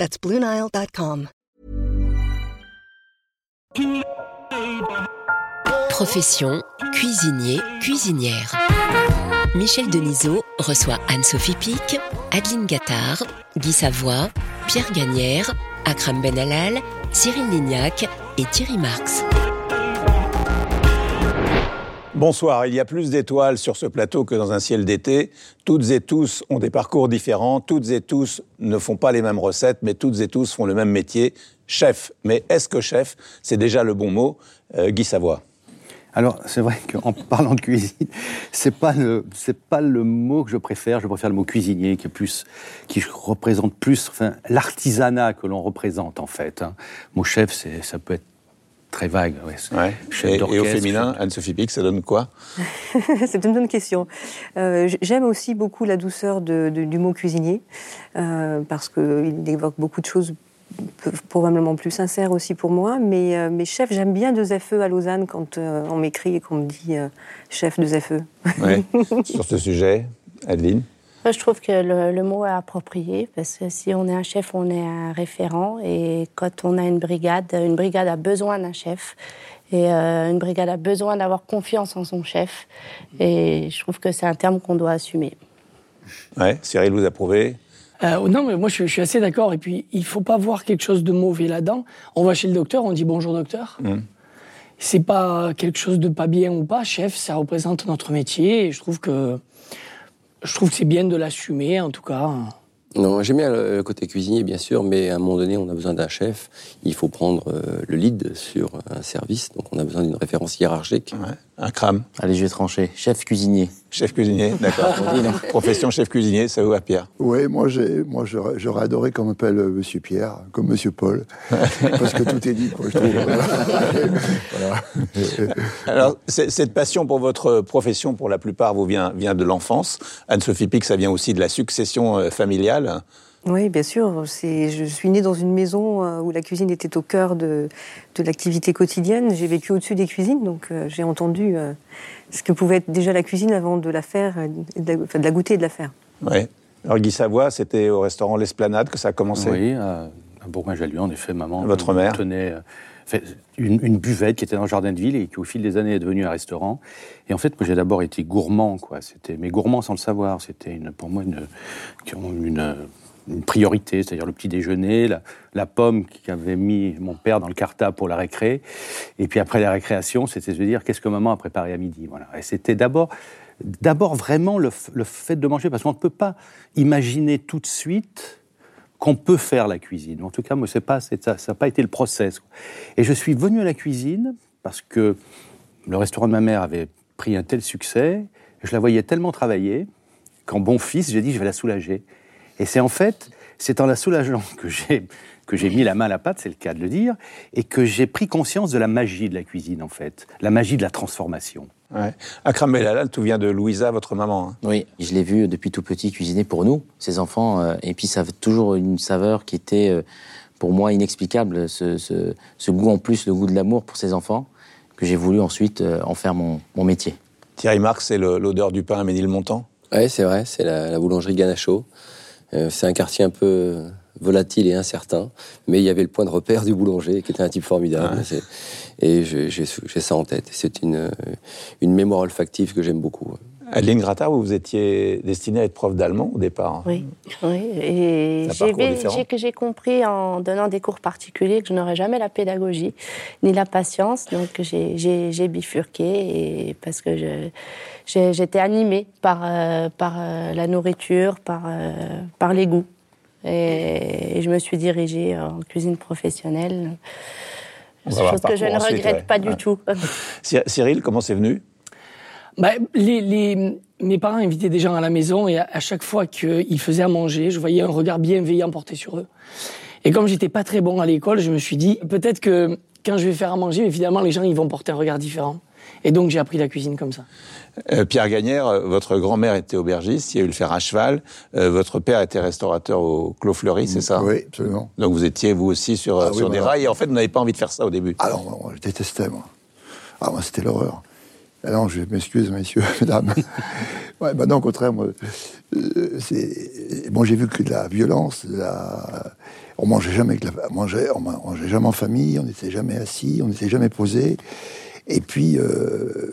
That's BlueNile.com. Profession cuisinier, cuisinière. Michel Denisot reçoit Anne-Sophie Pic, Adeline Gattard, Guy Savoie, Pierre Gagnère, Akram Benalal, Cyril Lignac et Thierry Marx. Bonsoir, il y a plus d'étoiles sur ce plateau que dans un ciel d'été. Toutes et tous ont des parcours différents, toutes et tous ne font pas les mêmes recettes, mais toutes et tous font le même métier, chef. Mais est-ce que chef, c'est déjà le bon mot euh, Guy Savoie? Alors, c'est vrai qu'en parlant de cuisine, c'est pas le c'est pas le mot que je préfère. Je préfère le mot cuisinier, qui est qui représente plus, enfin, l'artisanat que l'on représente en fait. Hein. Mon chef, c'est ça peut être très vague. Ouais. Chef et, et, au féminin, Anne-Sophie Pic, ça donne quoi? C'est une bonne question. Euh, J'aime aussi beaucoup la douceur de, de, du mot cuisinier, euh, parce qu'il évoque beaucoup de choses probablement plus sincères aussi pour moi. Mais, euh, mais chef, j'aime bien deux FE à Lausanne quand euh, on m'écrit et qu'on me dit euh, chef deux FE. Ouais. Sur ce sujet, Adeline? Je trouve que le, le, mot est approprié parce que si on est un chef, on est un référent. Et quand on a une brigade, une brigade a besoin d'un chef. Et euh, une brigade a besoin d'avoir confiance en son chef. Et je trouve que c'est un terme qu'on doit assumer. Ouais, Cyril, vous approuvez? Euh, non, mais moi je, je suis assez d'accord. Et puis il faut pas voir quelque chose de mauvais là-dedans. On va chez le docteur, on dit bonjour docteur. Mmh. C'est pas quelque chose de pas bien ou pas. Chef, ça représente notre métier. Et je trouve que je trouve que c'est bien de l'assumer, en tout cas. Non, j'aime bien le côté cuisinier, bien sûr, mais à un moment donné, on a besoin d'un chef. Il faut prendre euh, le lead sur un service, donc on a besoin d'une référence hiérarchique. Ouais. Un crame. Allez, je vais trancher. Chef cuisinier. Chef cuisinier, d'accord. Profession chef cuisinier, ça vous va, Pierre? Oui, moi, moi j'aurais adoré qu'on m'appelle euh, Monsieur Pierre, comme Monsieur Paul, parce que tout est dit, quoi, je trouve. voilà. Alors, cette passion pour votre profession, pour la plupart, vous vient, vient de l'enfance. Anne-Sophie Pic, ça vient aussi de la succession euh, familiale. Oui, bien sûr. Je suis née dans une maison euh, où la cuisine était au cœur de, de l'activité quotidienne. J'ai vécu au-dessus des cuisines, donc euh, j'ai entendu euh, ce que pouvait être déjà la cuisine avant de la faire, de la, enfin, de la goûter et de la faire. Oui. Alors Guy Savoie, c'était au restaurant L'Esplanade que ça a commencé Oui, à Bourgoin-Jallieu, en effet, maman. Votre mère tenait une, une, buvette qui était dans le jardin de ville et qui, au fil des années, est devenue un restaurant. Et en fait, moi, j'ai d'abord été gourmand, quoi. C'était, mais gourmand sans le savoir. C'était une, pour moi une, une une priorité, c'est-à-dire le petit déjeuner, la, pomme qu'avait mis mon père dans le cartable pour la récré, et puis après la récréation, c'était de dire qu'est-ce que maman a préparé à midi. Voilà. Et c'était d'abord, d'abord vraiment le, le, fait de manger, parce qu'on ne peut pas imaginer tout de suite qu'on peut faire la cuisine. En tout cas, moi, c'est pas, ça n'a pas été le process. Et je suis venu à la cuisine parce que le restaurant de ma mère avait pris un tel succès, je la voyais tellement travailler qu'en bon fils, j'ai dit je vais la soulager. Et c'est en fait, c'est en la soulageant que j'ai que j'ai mis la main à la pâte, c'est le cas de le dire, et que j'ai pris conscience de la magie de la cuisine, en fait, la magie de la transformation. Ouais. Akram Belal, tout vient de Louisa, votre maman. Hein. Oui, je l'ai vu depuis tout petit cuisiner pour nous, ses enfants, euh, et puis ça avait toujours une saveur qui était, euh, pour moi, inexplicable, ce, ce, ce, goût en plus, le goût de l'amour pour ses enfants, que j'ai voulu ensuite euh, en faire mon, mon métier. Thierry Marx, c'est l'odeur du pain à Ménilmontant? Oui, c'est vrai, c'est la, la boulangerie Ganacho. Euh, c'est un quartier un peu volatile et incertain, mais il y avait le point de repère du boulanger qui était un type formidable. Ouais. Et j'ai ça en tête. C'est une, une mémoire olfactive que j'aime beaucoup. Adeline Grattard, vous étiez destinée à être prof d'allemand au départ. Oui, oui. et j'ai compris en donnant des cours particuliers que je n'aurais jamais la pédagogie ni la patience, donc j'ai bifurqué et parce que j'étais animée par, euh, par euh, la nourriture, par, euh, par les goûts. Et, et, je me suis dirigée en cuisine professionnelle. Chose que je ne regrette ouais. pas du tout. Cyril, comment c'est venu? Bah, les, les, mes parents invitaient des gens à la maison et à, à chaque fois qu'ils faisaient à manger, je voyais un regard bienveillant porté sur eux. Et comme j'étais pas très bon à l'école, je me suis dit, peut-être que quand je vais faire à manger, évidemment, les gens, ils vont porter un regard différent. Et donc, j'ai appris la cuisine comme ça. Euh, Pierre Gagnère, euh, votre grand-mère était aubergiste, il y a eu le fer à cheval. Euh, votre père était restaurateur au Clos Fleury, c'est ça? Oui, absolument. Donc vous étiez, vous aussi, sur, ah sur des rails. Et en fait, vous n'avez pas envie de faire ça au début? Ah non, moi, je détestais, moi. Ah, moi, c'était l'horreur. Ah non, je m'excuse, messieurs, mesdames. bah non, au contraire, moi, bon, j'ai vu que de la violence, on mangeait jamais, la... on mangeait, on mangeait jamais en famille, on n'était jamais assis, on n'était jamais posé. Et puis, euh,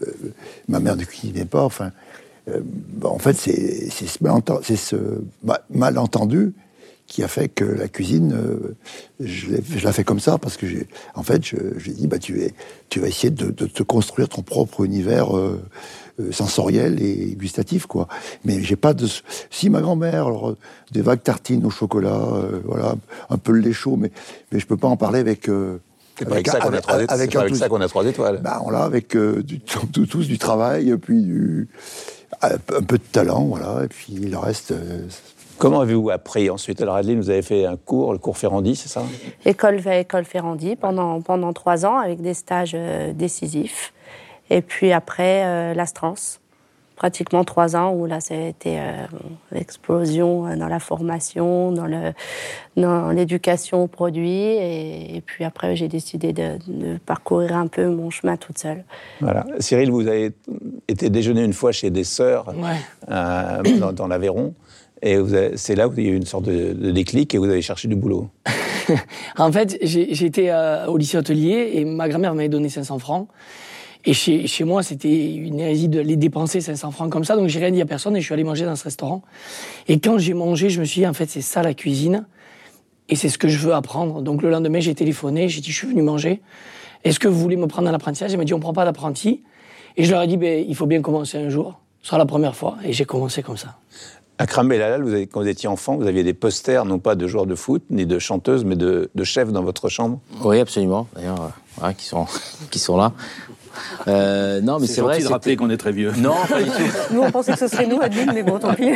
ma mère ne cuisinait pas. Enfin, euh, en fait, c'est ce malentendu qui a fait que la cuisine, euh, je, la fais comme ça parce que j'ai, en fait, j'ai dit, bah, tu, es, tu vas essayer de, te construire ton propre univers sensoriel et gustatif, quoi. Mais j'ai pas de. Si ma grand-mère, des vagues tartines au chocolat, voilà, un peu le lait chaud, mais mais je peux pas en parler avec c'est pas avec, ça qu'on a trois étoiles. Avec, avec ça qu'on a trois étoiles. Bah, on l'a avec euh, du, tous du travail, puis du, un peu de talent, voilà, et puis le reste. Euh, Comment avez-vous appris ensuite? Alors Adeline, vous avez fait un cours, le cours Ferrandi, c'est ça? École, école Ferrandi pendant, pendant trois ans avec des stages euh, décisifs. Et puis après, l'Astrance pratiquement trois ans où là, ça a été euh, l'explosion euh, dans la formation, dans, le, dans l'éducation aux produits. Et, puis après, j'ai décidé de, parcourir un peu mon chemin toute seule. Voilà. Cyril, vous avez été déjeuner une fois chez des sœurs euh, dans, l'Aveyron. Et c'est là où il y a eu une sorte de, déclic et vous avez cherché du boulot. en fait, j'étais au lycée hôtelier et ma grand-mère m'avait donné 500 francs. Et chez, chez moi, c'était une hérésie de les dépenser 500 francs comme ça. Donc j'ai rien dit à personne et je suis allé manger dans ce restaurant. Et quand j'ai mangé, je me suis dit, en fait, c'est ça la cuisine. Et c'est ce que je veux apprendre. Donc le lendemain, j'ai téléphoné, j'ai dit, je suis venu manger. Est-ce que vous voulez me prendre à l'apprentissage? Il m'a dit, on prend pas d'apprenti. Et je leur ai dit, ben, il faut bien commencer un jour. Ce sera la première fois. Et j'ai commencé comme ça. À Belal, vous avez, quand vous étiez enfant, vous aviez des posters, non pas de joueurs de foot, ni de chanteuses, mais de, de chefs dans votre chambre Oui, absolument. D'ailleurs, euh, qui, sont, qui sont là. Euh, non, mais c'est vrai. de rappeler qu'on est très vieux. Non, pas du tout. Nous, on pensait que ce serait nous, Adeline, mais bon, tant pis.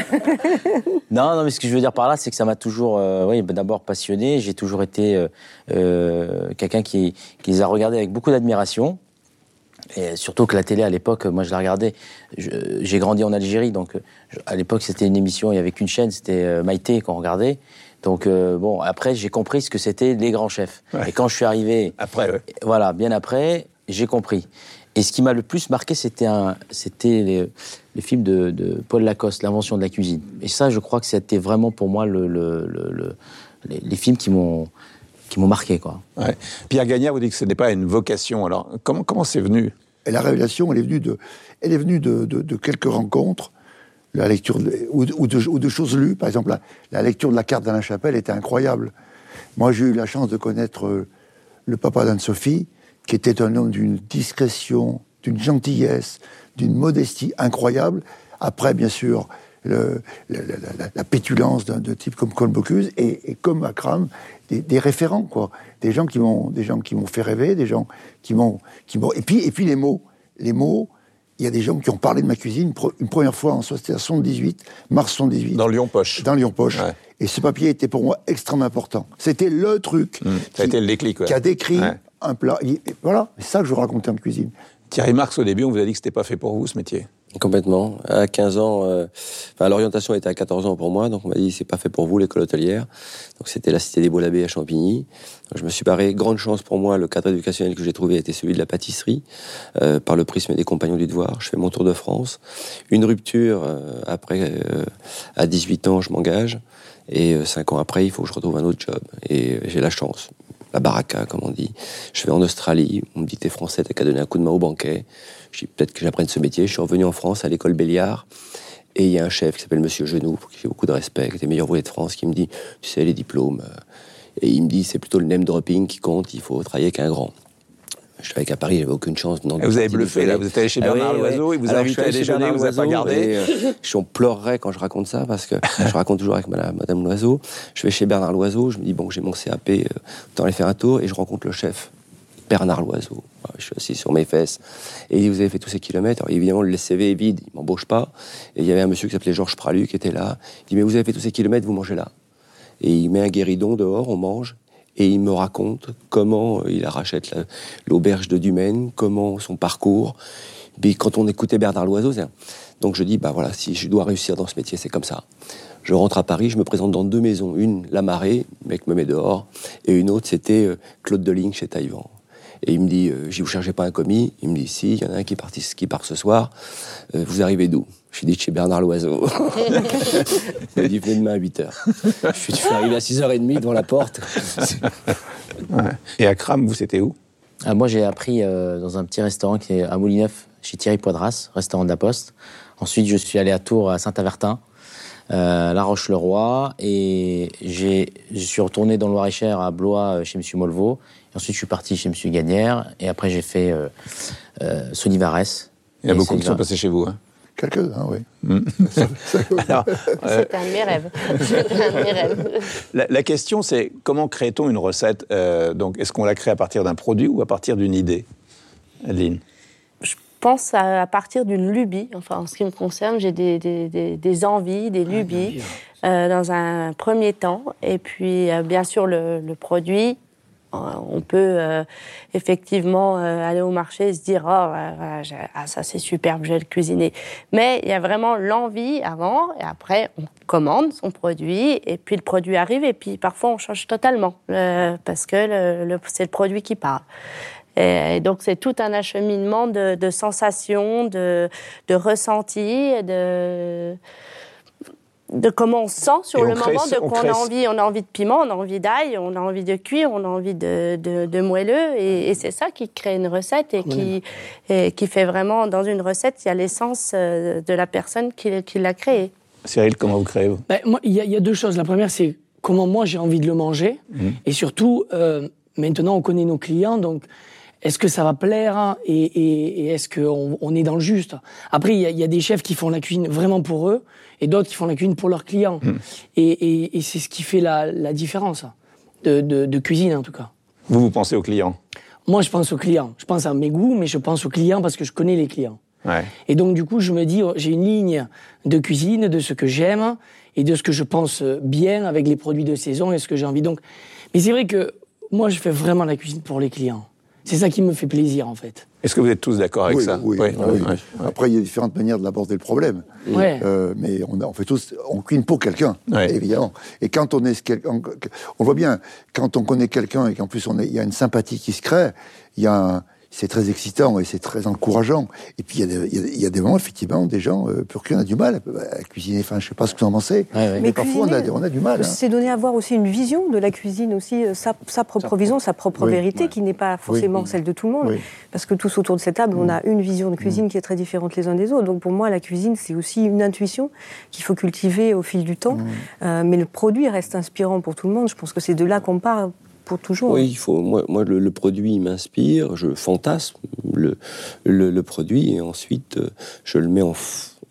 non, non, mais ce que je veux dire par là, c'est que ça m'a toujours, euh, oui, d'abord passionné. J'ai toujours été quelqu'un qui, qui les a regardés avec beaucoup d'admiration. Et surtout que la télé à l'époque, moi je la regardais. J'ai grandi en Algérie, donc à l'époque c'était une émission, il y avait qu'une chaîne, c'était Maïté qu'on regardait. Donc bon, après j'ai compris ce que c'était les grands chefs. Et quand je suis arrivé, après, ouais. voilà, bien après, j'ai compris. Et ce qui m'a le plus marqué, c'était c'était les, films de, Paul Lacoste, l'invention de la cuisine. Et ça, je crois que c'était vraiment pour moi le, les, films qui m'ont qui m'ont marqué, quoi. Pierre Gagnard vous dit que ce n'est pas une vocation. Alors, comment comment c'est venu? Et La révélation, elle est venue de, elle est venue de, de, quelques rencontres, la lecture ou, de, ou, de, choses lues. Par exemple, la, lecture de la carte d'Alain Chapelle était incroyable. Moi, j'ai eu la chance de connaître euh, le papa d'Anne-Sophie, qui était un homme d'une discrétion, d'une gentillesse, d'une modestie incroyable. Après, bien sûr, le, la, pétulance d'un type comme Colbocuse et, et, comme Akram, des, des, référents, quoi. Des gens qui m'ont, des gens qui m'ont fait rêver, des gens qui m'ont, qui m'ont, et puis, et puis les mots, les mots. Il y a des gens qui ont parlé de ma cuisine une première fois en 78, mars 78. Dans Lyon Poche. Dans Lyon Poche. Et ce papier était pour moi extrêmement important. C'était le truc. Mmh. Ça a été le déclic. Qui a décrit un plat. voilà, c'est ça que je racontais en cuisine. Thierry Marx, au début, on vous a dit que c'était pas fait pour vous, ce métier. Complètement. À 15 ans, euh, l'orientation était à 14 ans pour moi, donc on m'a dit c'est pas fait pour vous l'école hôtelière. Donc c'était la cité des Beaux à Champigny. je me suis barré. Grande chance pour moi, le cadre éducationnel que j'ai trouvé était celui de la pâtisserie, euh, par le prisme des compagnons du devoir. Je fais mon tour de France. Une rupture euh, après, à 18 ans, je m'engage. Et cinq ans après, il faut que je retrouve un autre job. Et j'ai la chance la baraka, comme on dit. Je vais en Australie, on me dit t'es français, t'as qu'à donner un coup de main au banquet. Peut-être que j'apprenne ce métier. Je suis revenu en France à l'école Béliard. Et il y a un chef qui s'appelle Monsieur Genoux, pour qui j'ai beaucoup de respect, qui était meilleur ouvrier de France, qui me dit, tu sais, les diplômes. Euh, et il me dit, c'est plutôt le name dropping qui compte, il faut travailler avec un grand. Je savais qu'à Paris, j'avais aucune chance. Non, vous avez bluffé, là. Vous êtes allé chez ah Bernard Loiseau, il vous a invité à déjeuner, vous n'avez pas gardé. Euh, je pleurerais quand je raconte ça, parce que je raconte toujours avec madame, madame Loiseau. Je vais chez Bernard Loiseau, je me dis, bon, j'ai mon CAP, euh, autant aller faire un tour, et je rencontre le chef, Bernard Loiseau. Je suis assis sur mes fesses. Et vous avez fait tous ces kilomètres. Évidemment, le CV est vide, il m'embauche pas. Et il y avait un monsieur qui s'appelait Georges Pralu qui était là. Il dit, mais vous avez fait tous ces kilomètres, vous mangez là. et il met un guéridon dehors, on mange, et il me raconte comment il rachète l'auberge de Dumaine, comment son parcours. Puis quand on écoutait Bernard Loiseau, donc je dis, bah voilà, si je dois réussir dans ce métier, c'est comme ça. Je rentre à Paris, je me présente dans deux maisons. Une, La Marée, le mec me met dehors, et une autre, c'était euh, Claude Deligne chez Taïwan. Et il me dit, euh, je vous cherchez pas un commis Il me dit, si, il y en a un qui, qui part ce soir. Euh, vous arrivez d'où? Je suis dit chez Bernard Loiseau. il me dit, venez demain à 8h. Je suis, arrivé à 6h30 devant la porte. Et à Cram, vous, c'était où? Ah, Moi, j'ai appris dans un petit restaurant qui est à Moulineuf, chez Thierry Poidras, restaurant de la Poste. Ensuite, je suis allé à Tours, à Saint-Avertin. Euh, la Roche-le-Roi, et je suis retourné dans le Loir-et-Cher à Blois euh, chez M. Molvo. Et ensuite, je suis parti chez M. Gagnère, et après, j'ai fait euh, euh. Il y a beaucoup qui sont passés chez vous. Hein Quelques-uns, oui. Mm. C'est un de mes rêves. un de mes rêves. La, question, c'est comment crée-t-on une recette Donc, est-ce qu'on la crée à partir d'un produit ou à partir d'une idée Adeline? Pense à, partir d'une lubie. Enfin, en ce qui me concerne, j'ai des, des, envies, des lubies euh, dans un premier temps. Et puis, euh, bien sûr, le, produit. Euh, on peut effectivement aller au marché et se dire oh ah, ça c'est superbe, je vais le cuisiner. Mais il y a vraiment l'envie avant et après on commande son produit et puis le produit arrive et puis parfois on change totalement parce que le, c'est le produit qui part. Et donc c'est tout un acheminement de, sensations, de, de ressentis, de de comment on se sent sur le moment, de quoi on, a envie. On a envie de piment, on a envie d'ail, on a envie de cuire, on a envie de, de, moelleux. Et, c'est ça qui crée une recette et qui, qui fait vraiment, dans une recette, il y a l'essence euh, de la personne qui, qui l'a créée. Cyril, comment vous créez ben, Il y, a deux choses. La première, c'est comment moi j'ai envie de le manger. Mmh. Et surtout, euh, maintenant on connaît nos clients, donc est-ce que ça va plaire hein, et, est-ce qu'on on est dans le juste? Après, il y, a des chefs qui font la cuisine vraiment pour eux et d'autres qui font la cuisine pour leurs clients. Hmm. Et, c'est ce qui fait la, différence de, cuisine, en tout cas. Vous, vous pensez aux clients? Moi, je pense aux clients. Je pense à mes goûts, mais je pense aux clients parce que je connais les clients. Et donc, du coup, je me dis, oh, j'ai une ligne de cuisine, de ce que j'aime et de ce que je pense bien avec les produits de saison et ce que j'ai envie. Donc, mais c'est vrai que moi, je fais vraiment la cuisine pour les clients. C'est ça qui me fait plaisir, en fait. Est-ce que vous êtes tous d'accord avec ça oui, Après, il y a différentes manières de l'aborder le problème. Euh, mais on, fait tous, on cuisine pour quelqu'un, évidemment. Et quand on est, on, on voit bien, quand on connaît quelqu'un et qu'en plus il y a une sympathie qui se crée, il y a un, c'est très excitant et c'est très encourageant. Et puis il y, y, a des moments, effectivement, des gens, euh, pour qui on a du mal à, cuisiner. Enfin, je sais pas ce que vous en pensez, mais, parfois on a, on a, du mal. Hein. C'est donner à voir aussi une vision de la cuisine, aussi euh, sa, sa propre vision, sa propre vérité, qui n'est pas forcément celle de tout le monde. Parce que tous autour de cette table, on a une vision de cuisine mm. qui est très différente les uns des autres. Donc pour moi, la cuisine, c'est aussi une intuition qu'il faut cultiver au fil du temps. Mm. Euh, mais le produit reste inspirant pour tout le monde. Je pense que c'est de là qu'on part toujours. Oui, il faut, moi, moi le, produit m'inspire, je fantasme le, le, produit et ensuite euh, je le mets en,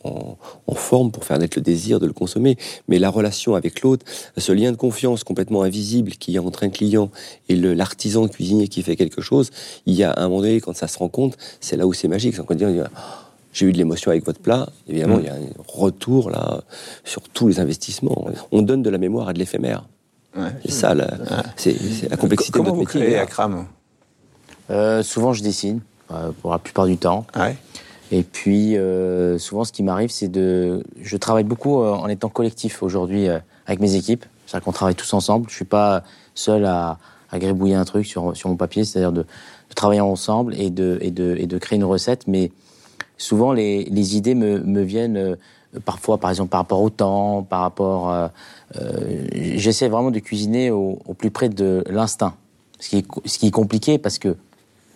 en, forme pour faire naître le désir de le consommer. Mais la relation avec l'autre, ce lien de confiance complètement invisible qui y a entre un client et l'artisan cuisinier qui fait quelque chose, il y a un moment donné, quand ça se rend compte, c'est là où c'est magique. C'est quand on dit, oh, j'ai eu de l'émotion avec votre plat. Évidemment, mm. il y a un retour là sur tous les investissements. On donne de la mémoire à de l'éphémère. C'est ça, c'est la complexité Comment de notre métier. à Cram euh, Souvent, je dessine, euh, pour la plupart du temps. Et puis, euh, souvent, ce qui m'arrive, c'est de. Je travaille beaucoup en étant collectif aujourd'hui avec mes équipes. C'est-à-dire qu'on travaille tous ensemble. Je ne suis pas seul à, à, gribouiller un truc sur, sur mon papier, c'est-à-dire de, travailler ensemble et de, et, de, et de créer une recette. Mais souvent, les, les idées me, me viennent parfois, par exemple, par rapport au temps, par rapport. Euh, j'essaie vraiment de cuisiner au, plus près de l'instinct. Ce, qui est, compliqué parce que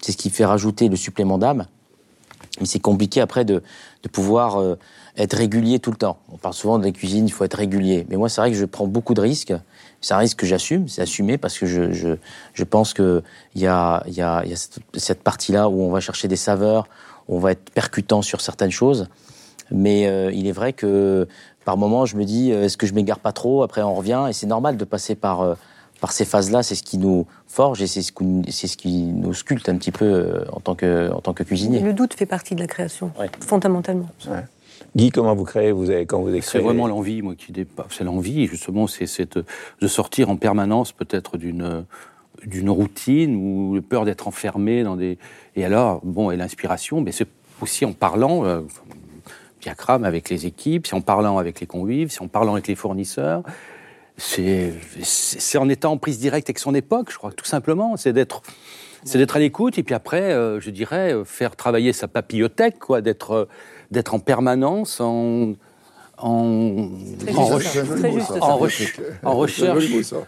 c'est ce qui fait rajouter le supplément d'âme. Mais c'est compliqué après de, pouvoir euh, être régulier tout le temps. On parle souvent de la cuisine, il faut être régulier. Mais moi, c'est vrai que je prends beaucoup de risques. C'est un risque que j'assume, c'est assumé parce que je, je, je pense qu'il y a, y y a cette, cette partie-là où on va chercher des saveurs, où on va être percutant sur certaines choses. Mais euh, il est vrai que par moments, je me dis, euh, est-ce que je m'égare pas trop? Après, on revient, et c'est normal de passer par, euh, par ces phases-là. C'est ce qui nous forge et c'est ce, ce, qui nous sculpte un petit peu en tant que, en tant que cuisinier. Le doute fait partie de la création, fondamentalement. Guy, comment vous créez vous avez, quand vous C'est vraiment l'envie, moi, qui dépasse. C'est l'envie, justement, c'est de sortir en permanence peut-être d'une d'une routine ou peur d'être enfermé dans des. Et alors, bon, et l'inspiration, mais c'est aussi en parlant, euh, avec les équipes, c'est en parlant avec les convives, c'est en parlant avec les fournisseurs. C'est en étant en prise directe avec son époque, je crois, tout simplement. C'est d'être c'est d'être à l'écoute et puis après, euh, je dirais, euh, faire travailler sa papillothèque, quoi, d'être euh, d'être en permanence en en, en, recherche, en, recherche,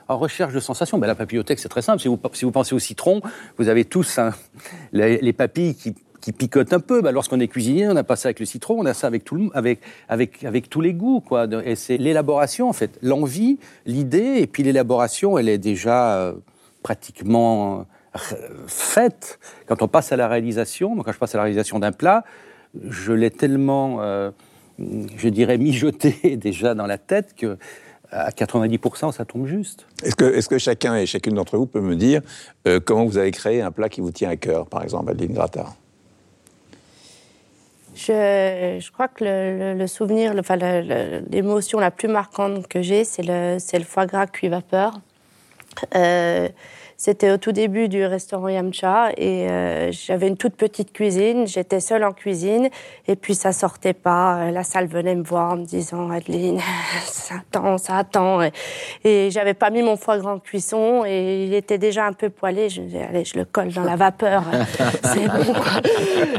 en recherche de sensations. Ben, la papillothèque, c'est très simple. Si vous, si vous pensez au citron, vous avez tous les, les, papilles qui, qui picotent un peu. Ben, Lorsqu'on est cuisinier, on n'a pas ça avec le citron, on a ça avec, tout avec, avec, tous les goûts. Quoi. Et c'est l'élaboration, en fait. L'envie, l'idée, et puis l'élaboration, elle est déjà pratiquement faite. Quand on passe à la réalisation, quand je passe à la réalisation d'un plat, je l'ai tellement, euh, je dirais, mijoté déjà dans la tête que à 90%, ça tombe juste. Est-ce que, est que, chacun et chacune d'entre vous peut me dire euh, comment vous avez créé un plat qui vous tient à cœur, par exemple, Adeline Grattard? Je, je, crois que le, le, souvenir, enfin, l'émotion la plus marquante que j'ai, c'est le, le, foie gras cuit vapeur. Euh, c'était au tout début du restaurant Yamcha et euh, j'avais une toute petite cuisine. J'étais seule en cuisine et puis ça sortait pas. La salle venait me voir en me disant Adeline, ça attend, ça attend. Et, et j'avais pas mis mon foie gras en cuisson et il était déjà un peu poilé. Je me disais allez, je le colle dans la vapeur, c'est bon.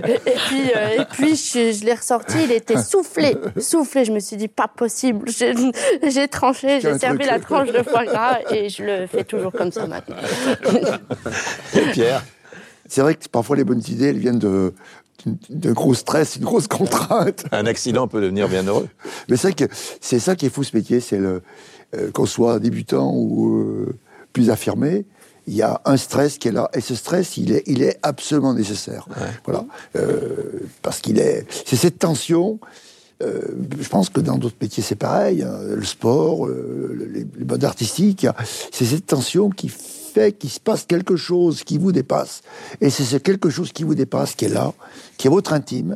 Et, puis euh, et puis je, l'ai ressorti, il était soufflé, soufflé. Je me suis dit pas possible. J'ai tranché, j'ai servi la tranche de foie gras et je le fais toujours comme ça maintenant. Pierre C'est vrai que parfois les bonnes idées, elles viennent de, de gros stress, une grosse contrainte. Un accident peut devenir bien heureux. Mais c'est que c'est ça qui est fou ce métier, c'est le euh, qu'on soit débutant ou euh, plus affirmé, il y a un stress qui est là et ce stress, il est, il est absolument nécessaire. Voilà, euh, parce qu'il est, c'est cette tension. je pense que dans d'autres métiers c'est pareil, hein, le sport, les, les modes artistiques, c'est cette tension qui qu'il se passe quelque chose qui vous dépasse. Et c'est ce quelque chose qui vous dépasse qui est là, qui est votre intime,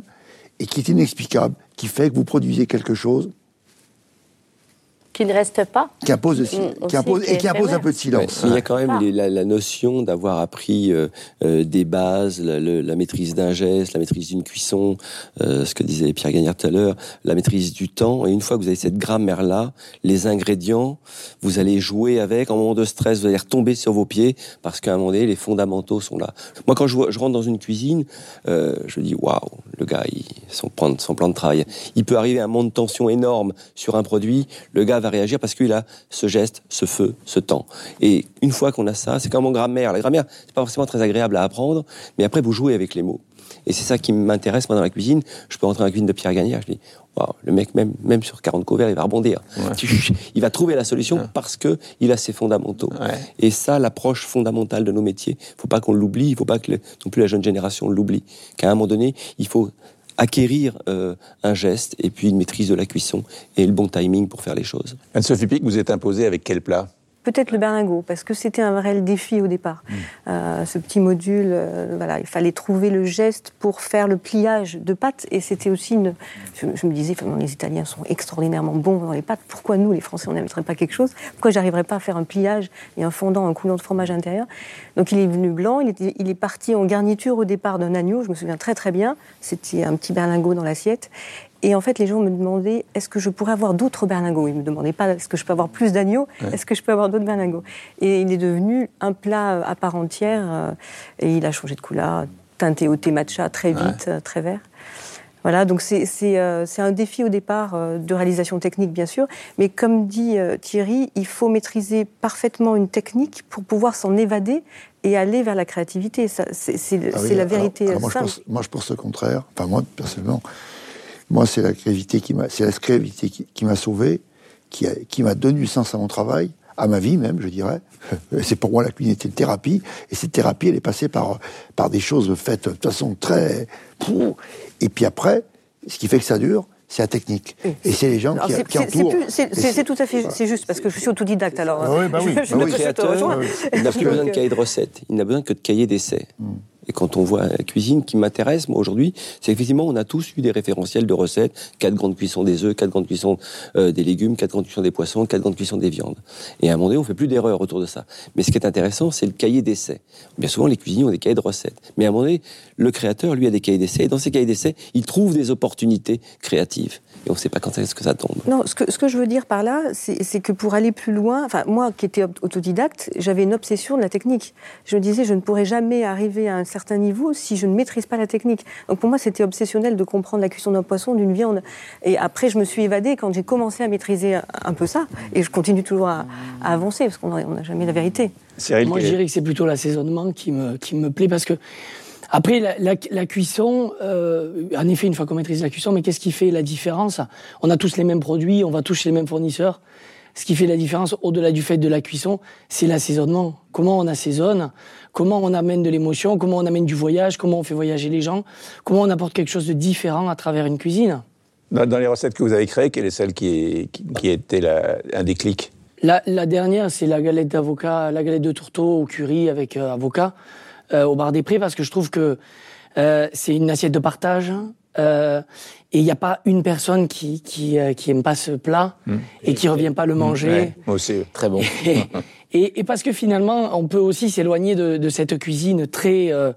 et qui est inexplicable, qui fait que vous produisez quelque chose qui ne reste pas. Qui impose, aussi, mm, qui impose et qui impose un peu de silence. il y a quand même la, notion d'avoir appris euh, euh, des bases, la, maîtrise d'un geste, la maîtrise d'une cuisson, euh, ce que disait Pierre Gagnard tout à l'heure, la maîtrise du temps. Et une fois que vous avez cette grammaire-là, les ingrédients, vous allez jouer avec. En moment de stress, vous allez retomber sur vos pieds parce qu'à un moment donné, les fondamentaux sont là. Moi, quand je, je rentre dans une cuisine, je dis waouh, le gars, il, son, plan, son plan de travail. Il peut arriver un moment de tension énorme sur un produit. Le gars va réagir parce qu'il a ce geste, ce feu, ce temps. Et une fois qu'on a ça, c'est comme en grammaire. La grammaire, c'est pas forcément très agréable à apprendre, mais après vous jouez avec les mots. Et c'est ça qui m'intéresse moi dans la cuisine. Je peux rentrer dans la cuisine de Pierre Gagnard, je dis, le mec même même sur 40 couverts, il va rebondir. Il va trouver la solution parce que il a ses fondamentaux. Et ça, l'approche fondamentale de nos métiers, faut pas qu'on l'oublie. Il faut pas que non plus la jeune génération l'oublie. Qu'à un moment donné, il faut acquérir euh, un geste et puis une maîtrise de la cuisson et le bon timing pour faire les choses. Anne-Sophie Pic, vous êtes imposée avec quel plat? Peut-être le berlingot, parce que c'était un vrai défi au départ. Mm. Euh, ce petit module, euh, voilà, il fallait trouver le geste pour faire le pliage de pâtes, et c'était aussi une. Je, me disais, les Italiens sont extraordinairement bons dans les pâtes. Pourquoi nous, les Français, on n'inviterait pas quelque chose? Pourquoi j'arriverais pas à faire un pliage et un fondant, un coulant de fromage intérieur? Donc il est venu blanc. Il, était, il est parti en garniture au départ d'un agneau. Je me souviens très très bien. C'était un petit berlingot dans l'assiette, et en fait, les gens me demandaient est-ce que je pourrais avoir d'autres berlingots? Ils ne me demandaient pas est-ce que je peux avoir plus d'agneaux? Est-ce que je peux avoir d'autres berlingots? Et il est devenu un plat euh, à part entière. Euh, et il a changé de couleur, teinté au thé matcha très vite, euh, très vert. Voilà, donc c'est un défi au départ de réalisation technique, bien sûr, mais comme dit Thierry, il faut maîtriser parfaitement une technique pour pouvoir s'en évader et aller vers la créativité. C'est ah la vérité. moi, je pense, moi, je pense le contraire. Enfin, moi, personnellement, moi, c'est la créativité qui m'a, c'est la créativité qui, m'a sauvé, qui, qui m'a donné du sens à mon travail, à ma vie même, je dirais. C'est pour moi la cuisine était une thérapie, et cette thérapie, elle est passée par par des choses faites de façon très. Et puis après, ce qui fait que ça dure, c'est la technique. Et c'est les gens qui, qui entourent. C'est tout à fait, c'est juste parce que je suis autodidacte alors. oui, bah oui. le créateur, il n'a plus besoin de cahier de recettes, il n'a besoin que de cahier d'essais. Mm. Et quand on voit la cuisine qui m'intéresse, moi, aujourd'hui, c'est effectivement, on a tous eu des référentiels de recettes. Quatre grandes cuissons des œufs, quatre grandes cuissons euh, des légumes, quatre grandes cuissons des poissons, quatre grandes cuissons des viandes. Et à un moment donné, on fait plus d'erreurs autour de ça. Mais ce qui est intéressant, c'est le cahier d'essai. Bien souvent, les cuisiniers ont des cahiers de recettes. Mais à un moment donné, le créateur, lui, a des cahiers d'essai. Et dans ces cahiers d'essai, il trouve des opportunités créatives et on ne sait pas quand est-ce que ça tombe. Non, ce que, ce que je veux dire par là, c'est que pour aller plus loin, enfin moi qui étais autodidacte, j'avais une obsession de la technique. Je me disais, je ne pourrais jamais arriver à un certain niveau si je ne maîtrise pas la technique. Donc pour moi, c'était obsessionnel de comprendre la cuisson d'un poisson, d'une viande. Et après, je me suis évadée quand j'ai commencé à maîtriser un peu ça. Et je continue toujours à, avancer parce qu'on n'a jamais la vérité. Moi, je dirais que c'est plutôt l'assaisonnement qui me, qui me plaît parce que après, la, cuisson, euh, en effet, une fois qu'on maîtrise la cuisson, mais qu'est-ce qui fait la différence? On a tous les mêmes produits, on va tous chez les mêmes fournisseurs. Ce qui fait la différence, au-delà du fait de la cuisson, c'est l'assaisonnement. Comment on assaisonne, comment on amène de l'émotion, comment on amène du voyage, comment on fait voyager les gens, comment on apporte quelque chose de différent à travers une cuisine? Dans, les recettes que vous avez créées, quelle est celle qui, qui, était un déclic? La, la, dernière, c'est la galette d'avocat, la galette de tourteau au curry avec euh, avocat. Euh, au bar des prix parce que je trouve que euh, c'est une assiette de partage. Euh, et il n'y a pas une personne qui qui, qui aime pas ce plat mmh. et qui revient pas le mmh. manger. moi aussi, très bon. Et, et, parce que finalement, on peut aussi s'éloigner de, de, cette cuisine très euh,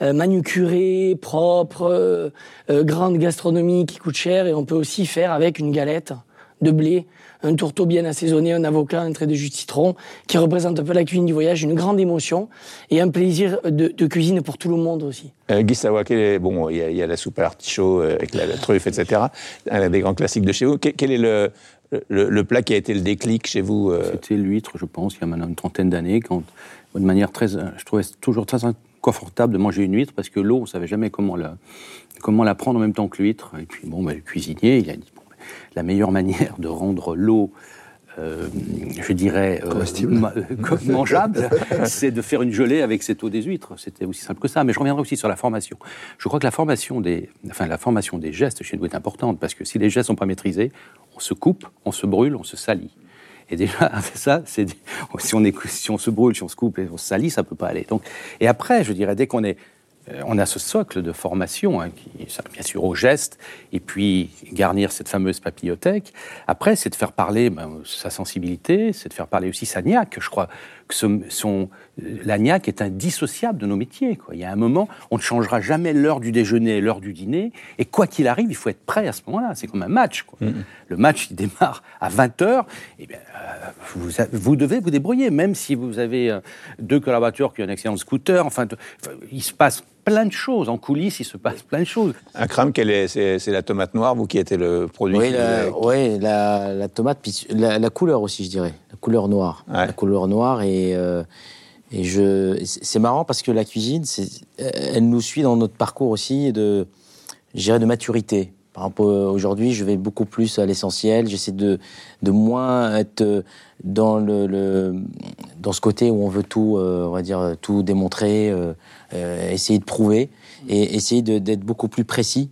manucurée, propre, grande gastronomie qui coûte cher, et on peut aussi faire avec une galette de blé un tourteau bien assaisonné, un avocat, un trait de jus de citron, qui représente un peu la cuisine du voyage, une grande émotion et un plaisir de, cuisine pour tout le monde aussi. Euh, Guy Savoie, bon, il y, a la soupe à l'artichaut euh, avec la, truffe, etc. Un des grands classiques de chez vous. Quel, est le, le, plat qui a été le déclic chez vous euh C'était l'huître, je pense, il y a maintenant une trentaine d'années, quand, de manière très, je trouvais toujours très confortable de manger une huître parce que l'eau, on savait jamais comment la, comment la prendre en même temps que l'huître. Et puis bon, ben, le cuisinier, il a dit la meilleure manière de rendre l'eau euh, je dirais, euh, euh mangeable, c'est de faire une gelée avec cette eau des huîtres. C'était aussi simple que ça. Mais je reviendrai aussi sur la formation. Je crois que la formation des, enfin, la formation des gestes chez nous est importante parce que si les gestes sont pas maîtrisés, on se coupe, on se brûle, on se salit. Et déjà, ça, c'est si on, est, si on se brûle, si on se coupe et on se salit, ça peut pas aller. Donc, et après, je dirais, dès qu'on est on a ce socle de formation, hein, qui, bien sûr au geste, et puis garnir cette fameuse papillothèque. Après, c'est de faire parler ben, sa sensibilité, c'est de faire parler aussi sa niaque. Je crois que son, la niaque est indissociable de nos métiers. Quoi. Il y a un moment, on ne changera jamais l'heure du déjeuner et l'heure du dîner, et quoi qu'il arrive, il faut être prêt à ce moment-là. C'est comme un match. Quoi. Mm-hmm. Le match, il démarre à 20h, et bien, euh, vous, vous, devez vous débrouiller, même si vous avez euh, deux collaborateurs qui ont un excellent scooter. Enfin, il se passe plein de choses. En coulisses, il se passe plein de choses. Akram, est, c'est, la tomate noire, vous qui était le produit Oui, la, la, tomate, la, couleur aussi, je dirais. La couleur noire. La couleur noire et. Euh, et je, c'est marrant parce que la cuisine, elle nous suit dans notre parcours aussi de, de maturité. Par exemple, aujourd'hui, je vais beaucoup plus à l'essentiel. J'essaie de, de moins être dans le, dans ce côté où on veut tout, euh, on va dire, tout démontrer, euh, euh, essayer de prouver et essayer d'être beaucoup plus précis,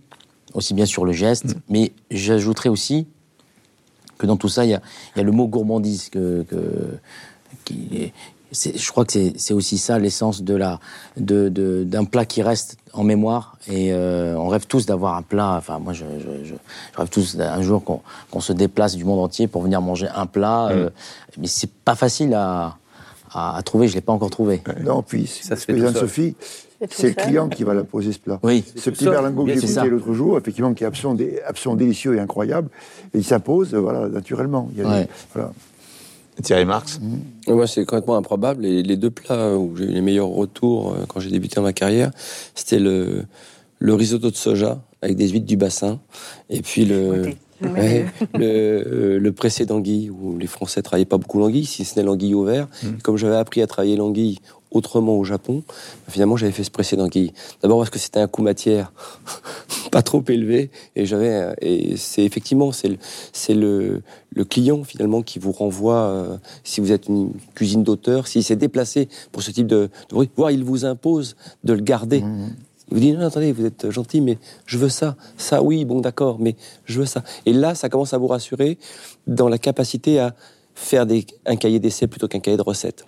aussi bien sur le geste. Mm. Mais j'ajouterais aussi que dans tout ça, il y a, y a, le mot gourmandise que, que qui, je crois que c'est aussi ça l'essence de la d'un de, plat qui reste en mémoire. Et euh, on rêve tous d'avoir un plat. Enfin moi je, je, rêve tous un jour qu'on se déplace du monde entier pour venir manger un plat mm. euh, mais c'est pas facile à, à, trouver. Je l'ai pas encore trouvé. Non puis ça se fait Sophie c'est le client qui va la poser ce plat. Oui. Ce petit berlingot que j'ai goûté l'autre jour, effectivement, qui est absolument, délicieux et incroyable, et il s'impose, voilà, naturellement. Il y a voilà. Thierry Marx Moi, c'est complètement improbable. Et les deux plats où j'ai eu les meilleurs retours euh, quand j'ai débuté ma carrière, c'était le, le risotto de soja avec des huîtres du bassin, et puis le, le, euh, le pressé d'anguille, où les Français travaillaient pas beaucoup l'anguille, si ce n'est l'anguille au vert. Mm. Comme j'avais appris à travailler l'anguille autrement au Japon, finalement j'avais fait ce pressé d'anguille. D'abord parce que c'était un coût matière pas trop élevé et j'avais et c'est effectivement c'est le, c'est le, le client finalement qui vous renvoie euh, si vous êtes une cuisine d'auteur, s'il s'est déplacé pour ce type de, de bruit, voire il vous impose de le garder. Mmh. Il vous dit non, attendez, vous êtes gentil, mais je veux ça. Ça, oui, bon, d'accord, mais je veux ça. Et là, ça commence à vous rassurer dans la capacité à faire des, un cahier d'essai plutôt qu'un cahier de recettes.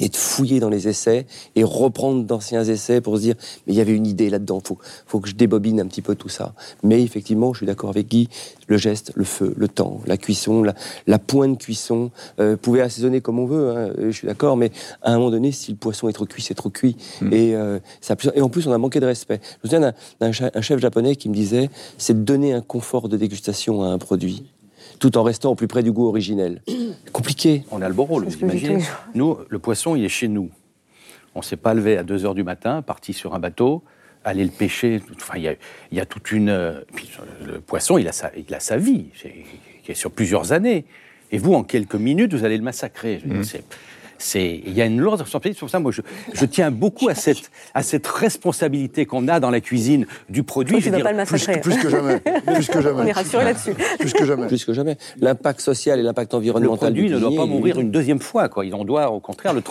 Et de fouiller dans les essais et reprendre d'anciens essais pour se dire mais il y avait une idée là-dedans, faut faut que je débobine un petit peu tout ça. Mais effectivement, je suis d'accord avec Guy, le geste, le feu, le temps, la cuisson, la, la pointe de cuisson, euh, pouvez assaisonner comme on veut, hein, je suis d'accord, mais à un moment donné, si le poisson est trop cuit, c'est trop cuit. Mm. Et, euh, ça, et en plus, on a manqué de respect. Je me souviens d'un chef japonais qui me disait c'est de donner un confort de dégustation à un produit tout en restant au plus près du goût originel. Compliqué. On a le beau rôle, vous imaginez. Nous, le poisson, il est chez nous. On ne s'est pas levé à 2 h du matin, parti sur un bateau, aller le pêcher. Enfin, il y a, toute une. Euh, le poisson, il a sa, il a sa vie, qui est sur plusieurs années. Et vous, en quelques minutes, vous allez le massacrer. Mmh il y a une lourde responsabilité. Pour ça, moi, je, tiens beaucoup à cette, à cette responsabilité qu'on a dans la cuisine du produit. je ne pas le massacrer. Plus, que jamais. Plus que jamais. On est rassuré là-dessus. Plus que jamais. Plus que jamais. L'impact social et l'impact environnemental. Le produit ne doit pas mourir une deuxième fois. Quoi. On doit, au contraire, le,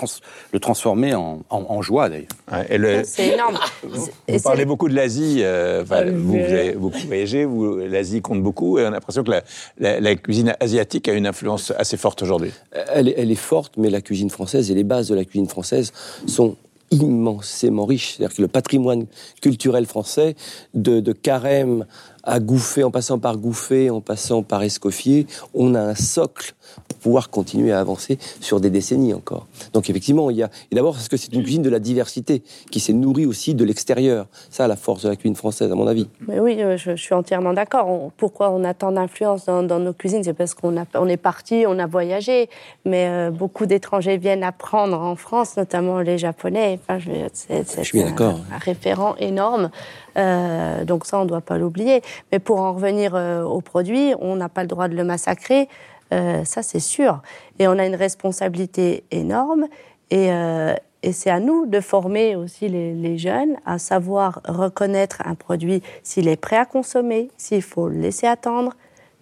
le transformer en, en, joie, d'ailleurs. C'est énorme. Vous, parlez beaucoup de l'Asie. Euh, vous, avez beaucoup voyagé. L'Asie compte beaucoup. Et on a l'impression que la, la, cuisine asiatique a une influence assez forte aujourd'hui. Elle, elle est forte, mais la cuisine française et les bases de la cuisine française sont immensément riches. C'est-à-dire que le patrimoine culturel français, de, carême à Gouffé, en passant par Gouffé, en passant par Escoffier, on a un socle pour pouvoir continuer à avancer sur des décennies encore. Donc effectivement, il y a... Et d'abord, parce que c'est une cuisine de la diversité, qui s'est nourrie aussi de l'extérieur. Ça, la force de la cuisine française, à mon avis. Mais oui, euh, je, suis entièrement d'accord. Pourquoi on a tant d'influence dans, nos cuisines? C'est parce qu'on on est parti, on a voyagé. Mais euh, beaucoup d'étrangers viennent apprendre en France, notamment les Japonais. Enfin, je, suis d'accord. Un, référent énorme. Euh, donc ça, on ne doit pas l'oublier. Mais pour en revenir au produit, on n'a pas le droit de le massacrer. Euh, ça, c'est sûr. Et on a une responsabilité énorme. Et, euh, c'est à nous de former aussi les, jeunes à savoir reconnaître un produit s'il est prêt à consommer, s'il faut le laisser attendre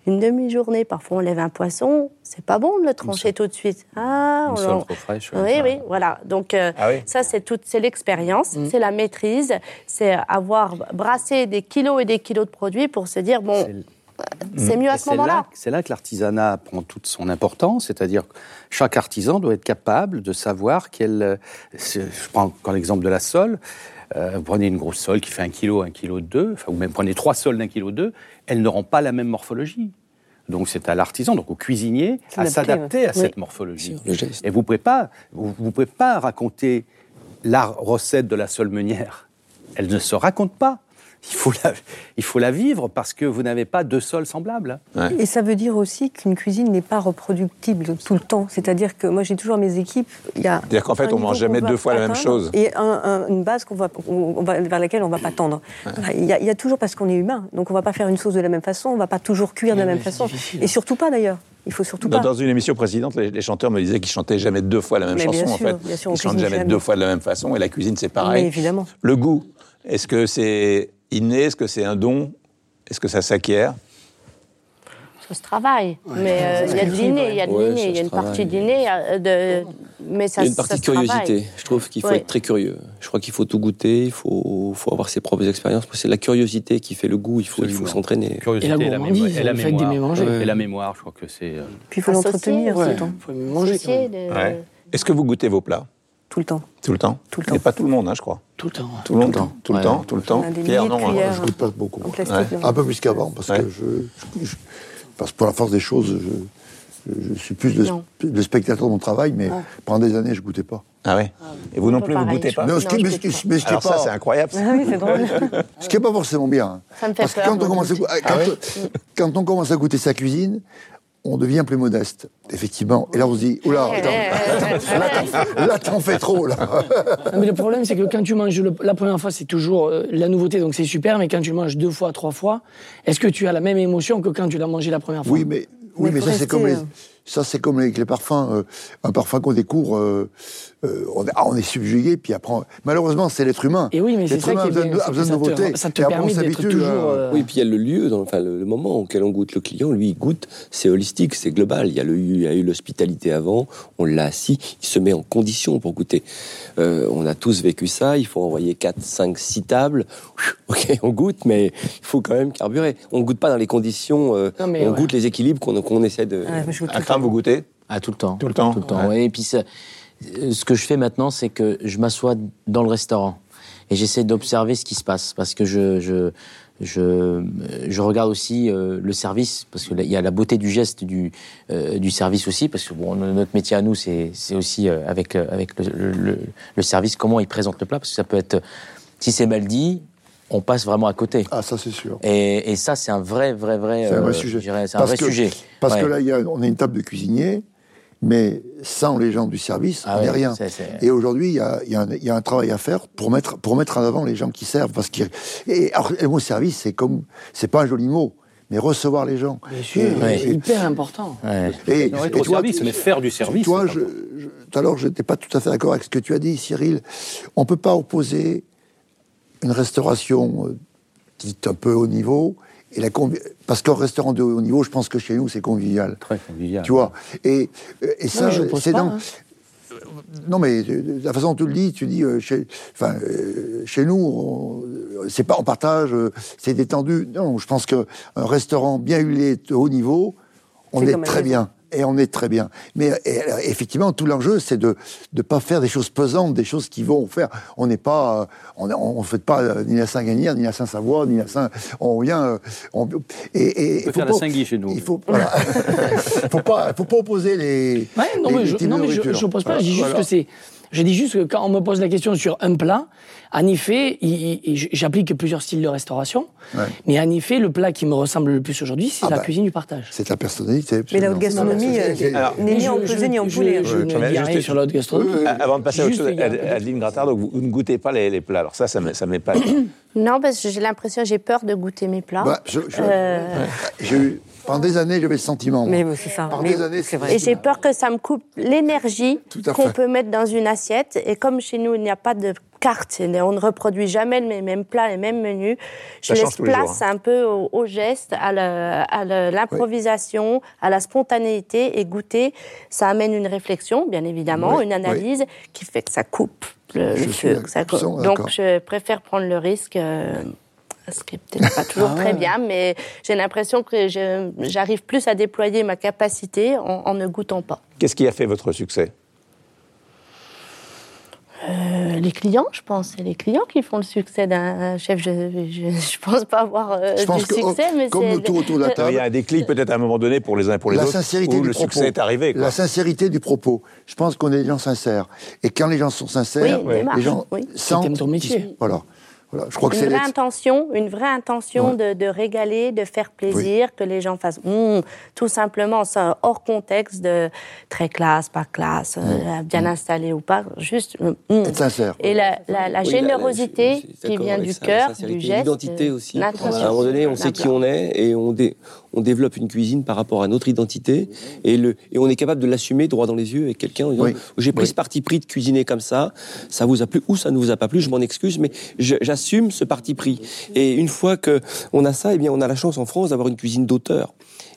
une demi-journée. Parfois, on lève un poisson, c'est pas bon de le trancher tout de suite. Ah, on trop fraîche. Oui, oui, voilà. Donc euh, ah ça, c'est l'expérience, mm. c'est la maîtrise, c'est avoir brassé des kilos et des kilos de produits pour se dire bon c'est mieux à ce moment-là. C'est là que l'artisanat prend toute son importance, c'est-à-dire que chaque artisan doit être capable de savoir quel. Je prends encore l'exemple de la sole. Euh, vous prenez une grosse sole qui fait un kilo, un kilo deux, enfin, ou même prenez trois sols d'un kilo deux, elles n'auront pas la même morphologie. Donc c'est à l'artisan, donc au cuisinier, à s'adapter à cette morphologie. Et vous ne pouvez, pas, vous, vous pouvez pas raconter la recette de la sole meunière. Elle ne se raconte pas il faut la, il faut la vivre parce que vous n'avez pas de sol semblable. Et ça veut dire aussi qu'une cuisine n'est pas reproductible tout le temps. C'est-à-dire que moi j'ai toujours mes équipes. C'est-à-dire qu'en fait on mange jamais deux fois la même chose. Et une base qu'on va, on va, vers laquelle on va pas tendre. Il, y a, toujours parce qu'on est humain, donc on va pas faire une sauce de la même façon, on va pas toujours cuire de la même façon, et surtout pas d'ailleurs. Il faut surtout pas. Dans une émission précédente, les, chanteurs me disaient qu'ils chantaient jamais deux fois la même chanson. en fait, ils chantent jamais deux fois de la même façon, et la cuisine c'est pareil. évidemment. Le goût, est-ce que c'est inné Est-ce que c'est un don? Est-ce que ça s'acquiert? Ça se travaille. mais euh, il y a de l'inné, il y a de l'inné, il y a une partie d'inné, de... mais ça Il y a une partie de curiosité. Je trouve qu'il faut être très curieux. Je crois qu'il faut tout goûter, il faut, faut avoir ses propres expériences. C'est la curiosité qui fait le goût, il faut, il faut s'entraîner. Et la, et la, mémoire, et la mémoire, et la mémoire, je crois que c'est... Euh, Puis il faut l'entretenir, Il faut manger. Est-ce que vous goûtez vos plats? Tout le temps. Tout le temps Tout le temps. Et pas tout le monde, hein, je crois. Tout le temps. Tout le temps. Tout le temps. Tout le temps. Pierre, non, je goûte pas beaucoup. Un peu plus qu'avant, parce que je, parce que pour la force des choses, je, suis plus le, spectateur de mon travail, mais pendant des années, je goûtais pas. Ah ouais Et vous non plus, vous goûtez pas Non, ce qui, mais, Alors ça, c'est incroyable. Ah oui, c'est drôle. ce qui n'est pas forcément bien. Ça me fait parce que quand on, commence à, ah quand on commence à goûter sa cuisine, on devient plus modeste, effectivement. Et là, on se dit, oula, là, t'en fais trop, là. mais le problème, c'est que quand tu manges la première fois, c'est toujours euh, la nouveauté, donc c'est super, mais quand tu manges deux fois, trois fois, est-ce que tu as la même émotion que quand tu l'as mangé la première fois? Oui, mais, oui, mais, ça, c'est comme les, ça, c'est comme avec les parfums. Euh, un parfum qu'on découvre, euh, euh, on, ah, on, est subjugué, puis après, malheureusement, c'est l'être humain. Et oui, mais c'est ça qui a besoin, de nouveauté. Ça te, permet d'être toujours. Euh, oui, puis il y a le lieu, dans, enfin, le, moment auquel on goûte le client, lui, il goûte, c'est holistique, c'est global. Il y a, le, il y a eu l'hospitalité avant, on l'a assis, il se met en condition pour goûter. Euh, on a tous vécu ça, il faut envoyer 4, 5, 6 tables. Ok, on goûte, mais il faut quand même carburer. On goûte pas dans les conditions, on goûte les équilibres qu'on essaie de. À vous goûtez Ah, tout le temps. Tout le temps. Tout le temps, Et puis ce que je fais maintenant, c'est que je m'assois dans le restaurant et j'essaie d'observer ce qui se passe parce que je, je, je, je regarde aussi euh, le service parce qu'il y a la beauté du geste du, euh, du service aussi parce que bon, notre métier à nous, c'est aussi euh, avec, avec le, le, le, service, comment il présente le plat parce que ça peut être, si c'est mal dit, on passe vraiment à côté. Ah, ça c'est sûr. Et, et ça, c'est un vrai, vrai, vrai, c'est un vrai sujet. C'est un vrai sujet. Parce que là, y a, on a une table de cuisinier mais sans les gens du service, ah on n'est rien. Et aujourd'hui, il y a, y, a y a, un travail à faire pour mettre, pour mettre en avant les gens qui servent. Parce que et, alors, le mot service, c'est comme, c'est pas un joli mot, mais recevoir les gens. c'est hyper important. Et, et, toi, service, mais faire du service. Toi, je, je, alors, je n'étais pas tout à fait d'accord avec ce que tu as dit, Cyril. On peut pas opposer une restauration euh, dite un peu haut niveau et la parce qu'un restaurant de haut niveau, je pense que chez nous, c'est convivial. Très convivial. Tu vois? Et, et ça, c'est dans. Hein. Non, mais de la façon dont tu le dis, tu dis, euh, chez, enfin, euh, chez nous, c'est pas en partage, euh, c'est détendu. Non, je pense qu'un restaurant bien huilé de haut niveau, on est, est très bien et on est très bien. Mais effectivement, tout l'enjeu, c'est de ne pas faire des choses pesantes, des choses qui vont faire. On n'est pas, on ne fait pas euh, ni la Saint-Gagnère, ni la Saint-Savoie, ni la Saint. On vient. Euh, on, et, on peut faire la Saint-Guy chez nous. Il faut, voilà. faut pas, faut pas opposer les. Ouais, non, mais, je, non, mais je, je pose pas. Je dis juste que c'est. Je dis juste que quand on me pose la question sur un plat, en effet, j'applique plusieurs styles de restauration, mais en effet, le plat qui me ressemble le plus aujourd'hui, c'est ah la bah, cuisine du partage. C'est ta personnalité. Mais la haute gastronomie n'est ni en pesée ni en poulet. Je, ne dis rien sur la haute gastronomie. Avant de passer à autre chose, Adeline Grattard, donc vous, ne goûtez pas les, plats. Alors ça, ça m'est pas. non, parce que j'ai l'impression, j'ai peur de goûter mes plats. Bah, euh, j'ai eu pendant des années, j'avais le sentiment. Mais c'est ça. Pendant des années, c'est vrai. Et j'ai peur que ça me coupe l'énergie qu'on peut mettre dans une assiette. Et comme chez nous, il n'y a pas de carte, on ne reproduit jamais les mêmes plats, les mêmes menus. Je laisse place hein. un peu au, geste, à l'improvisation, à la spontanéité et goûter. Ça amène une réflexion, bien évidemment, une analyse qui fait que ça coupe le, feu. Donc je préfère prendre le risque. Euh, ce qui n'est peut-être pas toujours ah très bien, mais j'ai l'impression que j'arrive plus à déployer ma capacité en, ne goûtant pas. Qu'est-ce qui a fait votre succès? Euh, les clients, je pense. C'est les clients qui font le succès d'un chef. Je ne pense pas avoir euh, du succès, mais comme autour, autour de la table. Il y a un déclic peut-être à un moment donné pour les uns et pour les la autres. Sincérité où le succès est arrivé. La sincérité du propos. Je pense qu'on est des gens sincères. Et quand les gens sont sincères, les gens oui. sentent. ton métier. Voilà je crois une, vraie intention, une vraie intention de, régaler, de faire plaisir, que les gens fassent mmh, tout simplement, ça, hors contexte de très classe, pas classe, euh, bien installé ou pas, juste mmh. sincère. Et la, la, générosité qui vient du cœur, du geste. L'identité aussi. À un moment donné, on sait qui on est et on, dé, on développe une cuisine par rapport à notre identité et, le, et on est capable de l'assumer droit dans les yeux avec quelqu'un en disant j'ai pris ce parti pris de cuisiner comme ça, ça vous a plu ou ça ne vous a pas plu, je m'en excuse, mais j'assume ce parti pris. Et une fois que on a ça, eh bien on a la chance en France d'avoir une cuisine d'auteur.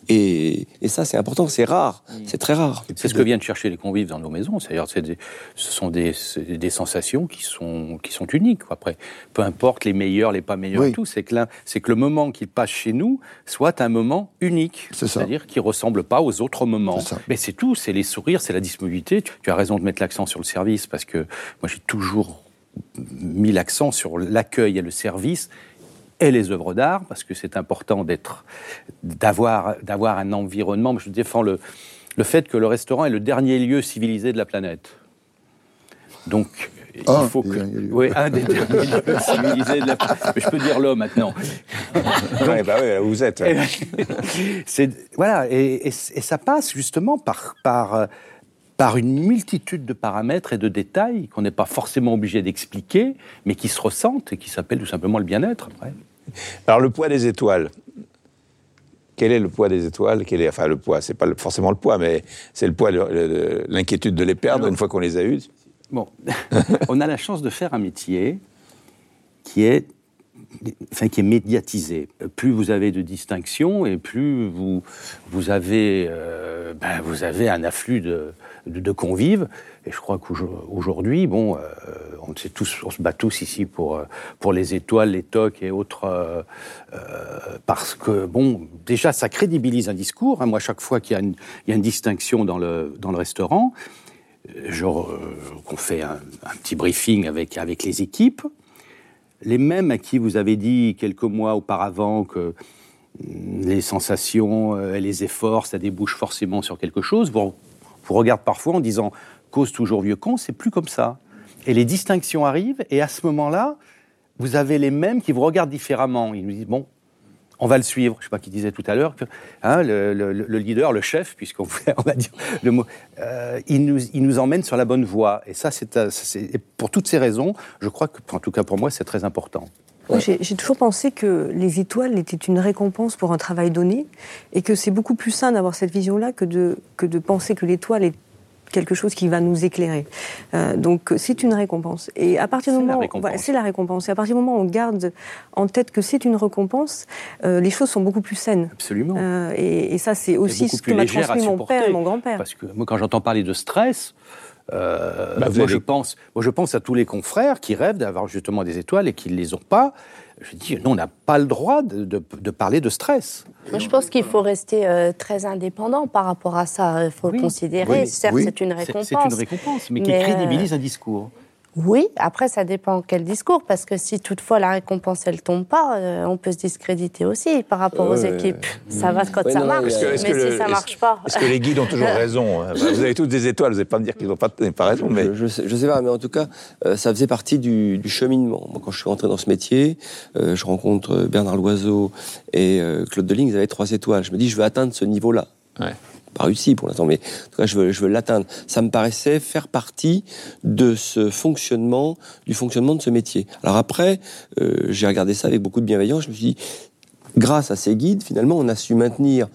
Et, ça, c'est important, c'est rare, c'est très rare. C'est ce que viennent chercher les convives dans nos maisons. C'est-à-dire, ce sont des, des, sensations qui sont, qui sont uniques. Après, peu importe les meilleurs, les pas meilleurs, et tout, c'est que, que le moment qu'ils passent chez nous soit un moment unique. C'est-à-dire qui ressemble pas aux autres moments. Mais c'est tout, c'est les sourires, c'est la disponibilité. Tu, tu as raison de mettre l'accent sur le service parce que moi, j'ai toujours mis l'accent sur l'accueil et le service et les œuvres d'art, parce que c'est important d'être, d'avoir, d'avoir un environnement. Je défends le, le fait que le restaurant est le dernier lieu civilisé de la planète. Donc, il faut que. Oui, un des derniers lieux civilisés de la planète. Mais je peux dire l'homme maintenant. Oui, bah oui, vous êtes. c'est, voilà, et, et, ça passe justement par, par, par une multitude de paramètres et de détails qu'on n'est pas forcément obligé d'expliquer, mais qui se ressentent et qui s'appellent tout simplement le bien-être. Après. Alors le poids des étoiles. Quel est le poids des étoiles? Quel est, Enfin, le poids, c'est pas forcément le poids, mais c'est le poids, l'inquiétude de les perdre une fois qu'on les a eues. Bon, on a la chance de faire un métier qui est, enfin, qui est médiatisé. Plus vous avez de distinctions et plus vous, vous, avez, euh, ben, vous avez un afflux de, de, convives. Et je crois qu'aujourd'hui, bon, euh, on, se bat tous ici pour, euh, pour les étoiles, les tocs et autres, euh, parce que, bon, déjà, ça crédibilise un discours. Hein. Moi, chaque fois qu'il y, a une distinction dans le, dans le restaurant, qu'on fait un, petit briefing avec, avec les équipes, les mêmes à qui vous avez dit quelques mois auparavant que mm, les sensations et les efforts, ça débouche forcément sur quelque chose, vous, vous regardez parfois en disant cause toujours vieux con, c'est plus comme ça. Et les distinctions arrivent, et à ce moment-là, vous avez les mêmes qui vous regardent différemment. Ils nous disent, bon, on va le suivre. Je sais pas qui disait tout à l'heure que hein, le, leader, le chef, puisqu'on va dire le mot, euh, il, nous, il, nous, emmène sur la bonne voie. Et ça, c'est pour toutes ces raisons, je crois que, en tout cas pour moi, c'est très important. J'ai toujours pensé que les étoiles étaient une récompense pour un travail donné et que c'est beaucoup plus sain d'avoir cette vision-là que de, que de penser que l'étoile est quelque chose qui va nous éclairer. Euh, donc c'est une récompense. Et à partir du moment, c'est la récompense. Et à partir du moment où on garde en tête que c'est une récompense, euh, les choses sont beaucoup plus saines. Absolument. Euh, et, ça, c'est aussi ce que m'a transmis mon père et mon grand-père. Parce que moi, quand j'entends parler de stress, bah, moi, je pense, moi, je pense à tous les confrères qui rêvent d'avoir justement des étoiles et qui ne les ont pas. Je dis, nous, on n'a pas le droit de, de, parler de stress. Moi, je pense qu'il faut rester euh, très indépendant par rapport à ça. Il faut le considérer. Certes, c'est une récompense. C'est une récompense, mais, qui crédibilise un discours. Oui, après ça dépend quel discours, parce que si toutefois la récompense elle tombe pas, euh, on peut se discréditer aussi par rapport aux équipes. Ça va quand ça marche, mais si ça marche pas. Est-ce que les guides ont toujours raison hein? Vous avez tous des étoiles, vous n'allez pas me dire qu'ils n'ont pas, pas, raison. Mais... Je, sais, sais pas, mais en tout cas, euh, ça faisait partie du, cheminement. Moi, quand je suis rentré dans ce métier, euh, je rencontre Bernard Loiseau et Claude Deling, ils avaient trois étoiles. Je me dis, je veux atteindre ce niveau-là. Ouais pas réussi pour l'instant, mais en tout cas, je veux, l'atteindre. Ça me paraissait faire partie de ce fonctionnement, du fonctionnement de ce métier. Alors après, euh, j'ai regardé ça avec beaucoup de bienveillance. Je me suis dit, grâce à ces guides, finalement, on a su maintenir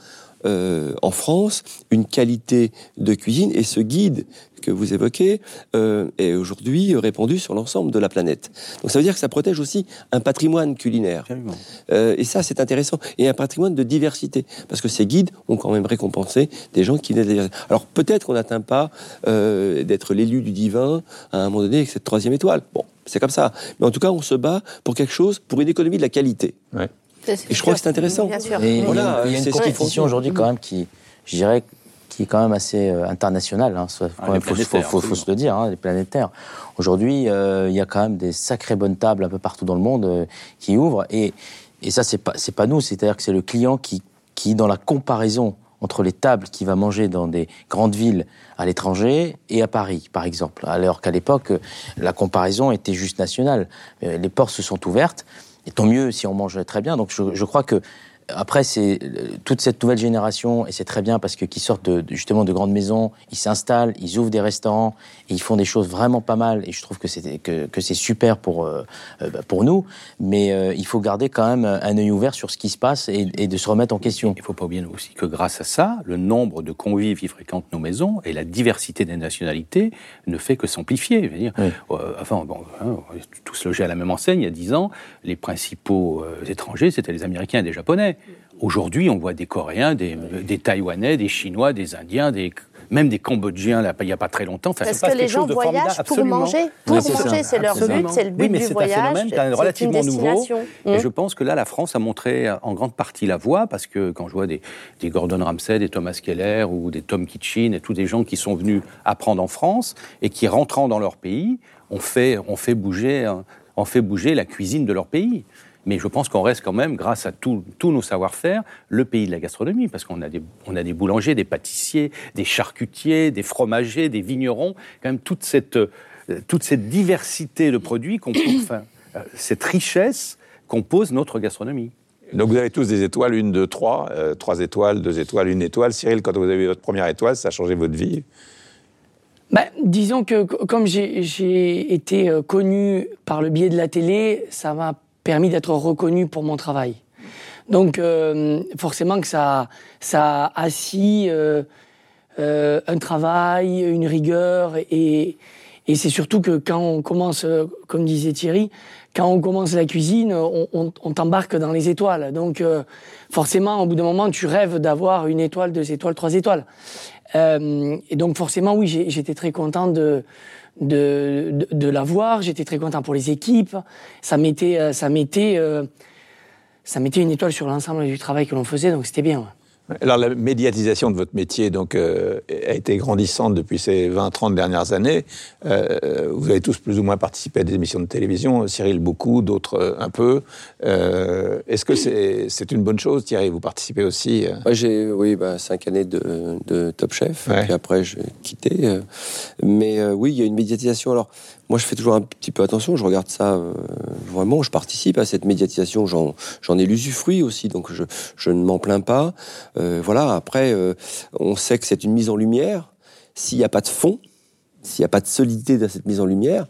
euh, en France une qualité de cuisine et ce guide que vous évoquez euh, est aujourd'hui répandu sur l'ensemble de la planète. Donc ça veut dire que ça protège aussi un patrimoine culinaire. Euh, et ça, c'est intéressant. Et un patrimoine de diversité. Parce que ces guides ont quand même récompensé des gens qui n'étaient Alors peut-être qu'on n'atteint pas euh, d'être l'élu du divin à un moment donné avec cette troisième étoile. Bon, c'est comme ça. Mais en tout cas, on se bat pour quelque chose, pour une économie de la qualité. Et je crois que c'est intéressant. Bien sûr. il y a une compétition aujourd'hui quand même qui, je dirais, qui est quand même assez euh, international. Hein, ah, il faut, se le dire, hein, les planétaires. Aujourd'hui, euh, il y a quand même des sacrées bonnes tables un peu partout dans le monde euh, qui ouvrent. Et, et ça, c'est pas, pas nous, c'est-à-dire que c'est le client qui, qui, dans la comparaison entre les tables qu'il va manger dans des grandes villes à l'étranger et à Paris, par exemple. Alors qu'à l'époque, la comparaison était juste nationale. Les portes se sont ouvertes, et tant mieux si on mange très bien. Donc je, je crois que après, c'est euh, toute cette nouvelle génération, et c'est très bien parce que qui sortent de, justement de grandes maisons, ils s'installent, ils ouvrent des restaurants, et ils font des choses vraiment pas mal. Et je trouve que c'est que, que c'est super pour euh, euh, bah, pour nous. Mais il faut garder quand même un œil ouvert sur ce qui se passe et, et de se remettre en question. Il faut pas oublier aussi que grâce à ça, le nombre de convives qui fréquentent nos maisons et la diversité des nationalités ne fait que s'amplifier. Dire, enfin, bon, hein, tous logés à la même enseigne il y a dix ans, les principaux étrangers c'était les Américains et les Japonais. Aujourd'hui, on voit des Coréens, des, des, Taïwanais, des Chinois, des Indiens, des, même des Cambodgiens, là, il n'y a pas très longtemps. Enfin, Parce que les gens voyagent pour manger. Pour manger, c'est leur but, c'est le but oui, mais c'est un phénomène relativement nouveau. Et mmh. je pense que là, la France a montré en grande partie la voie, parce que quand je vois des, des Gordon Ramsay, des Thomas Keller ou des Tom Kitchin, et tous des gens qui sont venus apprendre en France et qui, rentrant dans leur pays, ont fait, ont fait, bouger, ont fait bouger la cuisine de leur pays. Mais je pense qu'on reste quand même, grâce à tous nos savoir-faire, le pays de la gastronomie, parce qu'on a des, on a des boulangers, des pâtissiers, des charcutiers, des fromagers, des vignerons, quand même toute cette, euh, toute cette diversité de produits, enfin, euh, cette richesse compose notre gastronomie. Donc vous avez tous des étoiles, une, deux, trois, euh, trois étoiles, deux étoiles, une étoile. Cyril, quand vous avez eu votre première étoile, ça a changé votre vie? Bah, disons que comme j'ai été connu par le biais de la télé, ça m'a permis d'être reconnu pour mon travail. Donc euh, forcément que ça, ça a assis euh, euh, un travail, une rigueur, et, et c'est surtout que quand on commence, comme disait Thierry, quand on commence la cuisine, on, on, on t'embarque dans les étoiles. Donc forcément, au bout d'un moment, tu rêves d'avoir une étoile, deux étoiles, trois étoiles. et donc forcément, oui, j'étais très content de de, de, la voir. J'étais très content pour les équipes. Ça mettait, euh, ça mettait, euh, ça mettait une étoile sur l'ensemble du travail que l'on faisait, donc c'était bien. Alors la médiatisation de votre métier donc euh, a été grandissante depuis ces 20-30 dernières années. Euh, vous avez tous plus ou moins participé à des émissions de télévision, Cyril beaucoup, d'autres euh, un peu. Est-ce que c'est une bonne chose, Thierry Vous participez aussi Moi j'ai oui bah, cinq années de, de Top Chef, et puis après j'ai quitté. mais oui, il y a une médiatisation. Alors moi, je fais toujours un petit peu attention. Je regarde ça euh, vraiment. Je participe à cette médiatisation. J'en ai l'usufruit aussi, donc je, je ne m'en plains pas. Euh, voilà. Après, euh, on sait que c'est une mise en lumière. S'il n'y a pas de fond, s'il n'y a pas de solidité dans cette mise en lumière,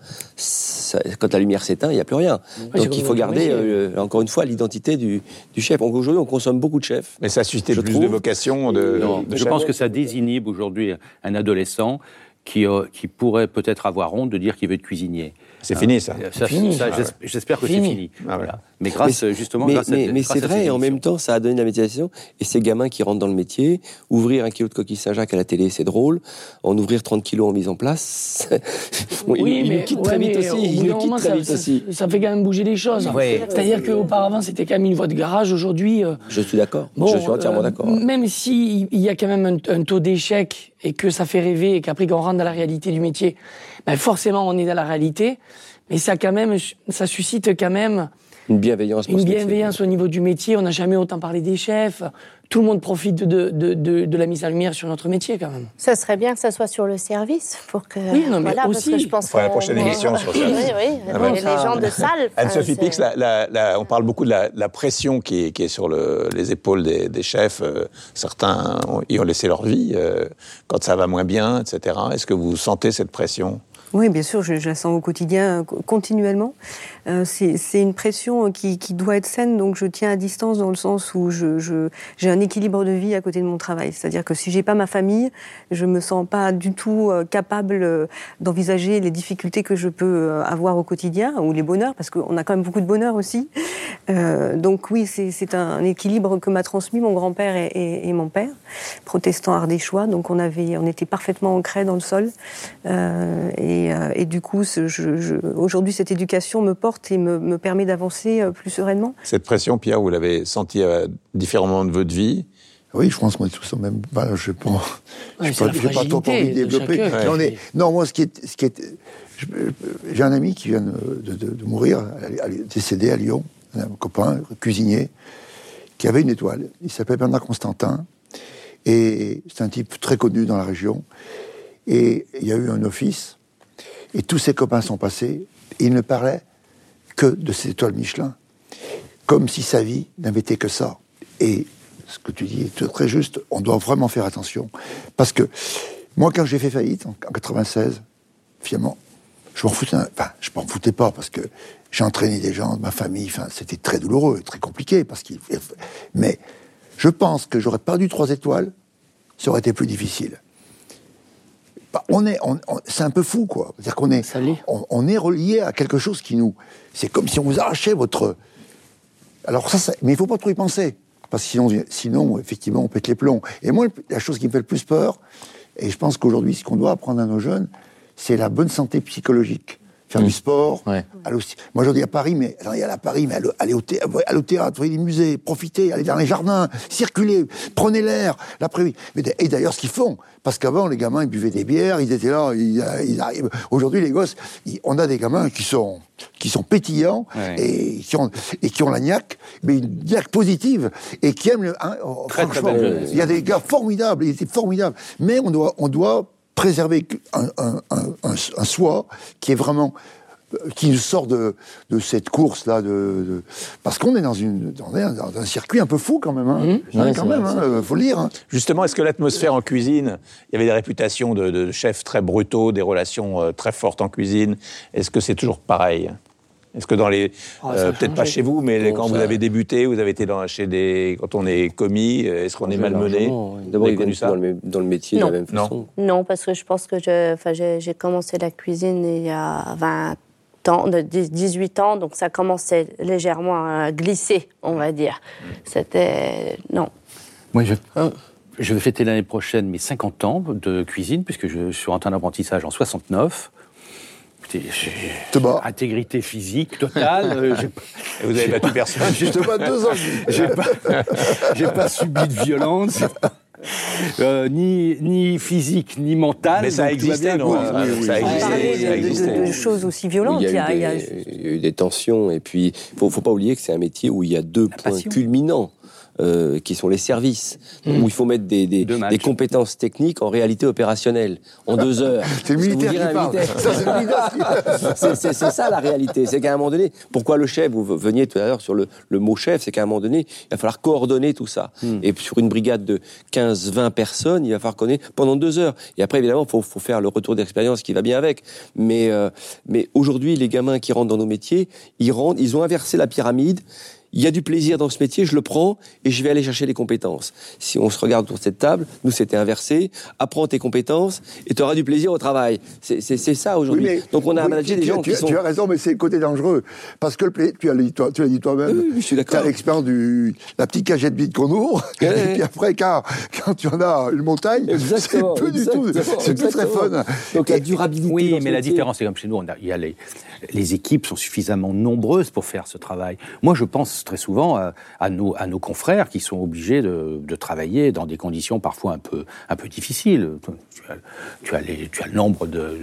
quand la lumière s'éteint, il n'y a plus rien. Donc il faut garder, encore une fois, l'identité du, du, chef. Aujourd'hui, on consomme beaucoup de chefs. Mais ça suscite plus de vocation de, non, Je pense que ça désinhibe aujourd'hui un adolescent qui, euh, qui pourrait peut-être avoir honte de dire qu'il veut être cuisinier. C'est fini ça. J'espère que c'est fini. Ah mais grâce justement. Mais, mais, c'est vrai, et en même temps, ça a donné de la médiation. Et ces gamins qui rentrent dans le métier, ouvrir un kilo de coquille Saint-Jacques à la télé, c'est drôle. En ouvrir 30 kilos en mise en place, oui, il, mais, quitte très vite aussi. Il quitte très vite aussi. Ça fait quand même bouger les choses. C'est-à-dire qu'auparavant, c'était quand même une voie de garage. Aujourd'hui. Euh, je suis d'accord. je suis entièrement euh, d'accord. Même s'il y a quand même un, un taux d'échec et que ça fait rêver et qu'après qu'on rentre dans la réalité du métier, ben forcément on est dans la réalité, mais ça quand même, ça suscite quand même une bienveillance. Une bienveillance au niveau du métier. On n'a jamais autant parlé des chefs. Tout le monde profite de, de, de, de, la mise en lumière sur notre métier, quand même. Ça serait bien que ça soit sur le service, pour que. Oui, non, mais aussi. Parce que je pense pour la prochaine émission sur ça. Oui, oui. Ah ben, les gens de salle. Anne-Sophie Pix, on parle beaucoup de la, pression qui est, qui est sur le, les épaules des, des chefs. Euh, certains y ont laissé leur vie euh, quand ça va moins bien, etc. Est-ce que vous sentez cette pression? Oui, bien sûr, je, la sens au quotidien, continuellement. Euh, c'est une pression qui, qui, doit être saine, donc je tiens à distance dans le sens où j'ai un équilibre de vie à côté de mon travail. C'est-à-dire que si j'ai pas ma famille, je me sens pas du tout euh, capable euh, d'envisager les difficultés que je peux avoir au quotidien ou les bonheurs, parce qu'on a quand même beaucoup de bonheur aussi. Euh, donc oui, c'est un équilibre que m'a transmis mon grand-père et, mon père, protestants ardéchois. Donc on avait, on était parfaitement ancrés dans le sol. Euh, et euh, et, du coup, aujourd'hui, cette éducation me porte et me, permet d'avancer euh, plus sereinement. Cette pression, Pierre, vous l'avez sentie à différents moments de votre vie? Oui, je pense qu'on est tous en même. Bah, je n'ai pas, pas, pas trop envie de développer. Non, moi, ce qui est, ce qui est, j'ai un ami qui vient de, de, mourir, décédé à Lyon, un copain, cuisinier, qui avait une étoile. Il s'appelle Bernard Constantin, et c'est un type très connu dans la région. Et il y a eu un office et tous ses copains sont passés, il ne parlait que de ces étoiles Michelin, comme si sa vie n'avait été que ça. Et ce que tu dis est très juste, on doit vraiment faire attention. Parce que moi, quand j'ai fait faillite en 96, finalement, je m'en foutais, enfin, je m'en foutais pas parce que j'ai entraîné des gens de ma famille, c'était très douloureux, très compliqué, mais je pense que j'aurais perdu trois étoiles, ça aurait été plus difficile. On est, c'est un peu fou, quoi. C'est-à-dire qu'on est, on, est relié à quelque chose qui nous, c'est comme si on vous arrachait votre. Alors ça, mais il faut pas trop y penser, parce que sinon, sinon, effectivement, on pète les plombs. Et moi, la chose qui me fait le plus peur, et je pense qu'aujourd'hui, ce qu'on doit apprendre à nos jeunes, c'est la bonne santé psychologique faire du sport. Moi, je dis à Paris, mais aller à Paris, mais aller, au, théâtre, aller les musées, profiter, aller dans les jardins, circuler, prenez l'air l'après-midi. Et d'ailleurs, ce qu'ils font, parce qu'avant, les gamins, ils buvaient des bières, ils étaient là, ils, arrivent. Aujourd'hui, les gosses, on a des gamins qui sont qui sont pétillants et qui ont et qui ont la niaque, mais une niaque positive et qui aiment le. Hein, oh, franchement, il y a des gars formidables, ils étaient formidables, mais on doit on doit préserver un, un, un, soi qui est vraiment qui nous sort de, de cette course là de, parce qu'on est dans une dans un, circuit un peu fou quand même hein. Mmh. quand même hein, faut le dire hein. justement est-ce que l'atmosphère en cuisine il y avait des réputations de, de chefs très brutaux des relations euh, très fortes en cuisine est-ce que c'est toujours pareil? Est-ce que dans les, ah, euh, peut-être pas chez vous, mais quand vous avez débuté, vous avez été dans, chez des, quand on est commis, euh, est-ce qu'on est malmené D'abord, ils ça dans le, dans le métier non. de la même façon. Non, non parce que je pense que j'ai commencé la cuisine il y a 20 ans, de 18 ans, donc ça commençait légèrement à glisser, on va dire. C'était non. Moi, je, je vais fêter l'année prochaine mes 50 ans de cuisine, puisque je suis rentré en apprentissage en 69 intégrité physique totale. Euh, vous n'avez battu personne. Je te bats deux ans. J'ai pas, pas subi de violence. Euh, ni, ni physique, ni mentale. Mais ça a existé, non Ça a existé. De, choses aussi violentes. Il y, a, eu des, tensions. Et puis, il ne faut, pas oublier que c'est un métier où il y a deux points culminants. Euh, qui sont les services, mmh. où il faut mettre des, des, des, compétences techniques en réalité opérationnelle, en deux heures. c'est le militaire qui parle. C'est ça la réalité. C'est qu'à un moment donné, pourquoi le chef, vous veniez tout à l'heure sur le, le, mot chef, c'est qu'à un moment donné, il va falloir coordonner tout ça. Mmh. Et sur une brigade de 15-20 personnes, il va falloir connaître pendant deux heures. Et après, évidemment, il faut, faut, faire le retour d'expérience qui va bien avec. Mais, euh, mais aujourd'hui, les gamins qui rentrent dans nos métiers, ils rentrent, ils ont inversé la pyramide il y a du plaisir dans ce métier, je le prends et je vais aller chercher les compétences. Si on se regarde autour de cette table, nous c'était inversé, apprends tes compétences et tu auras du plaisir au travail. C'est ça aujourd'hui. Donc on a oui, managé des gens tu, qui sont... Tu as raison, mais c'est le côté dangereux. Parce que le tu as dit, toi, tu as dit toi-même, oui, je suis d'accord. tu as l'expérience du la petite cagette vide qu'on ouvre, et puis après, quand, quand tu en as une montagne, c'est peu du tout, c'est plus très fun. Donc la durabilité. Oui, mais la différence, c'est comme chez nous, on a, y a les, les équipes sont suffisamment nombreuses pour faire ce travail. Moi, je pense très souvent à, nos, à nos, confrères qui sont obligés de, travailler dans des conditions parfois un peu, un peu difficiles. Tu as, tu as, le nombre de,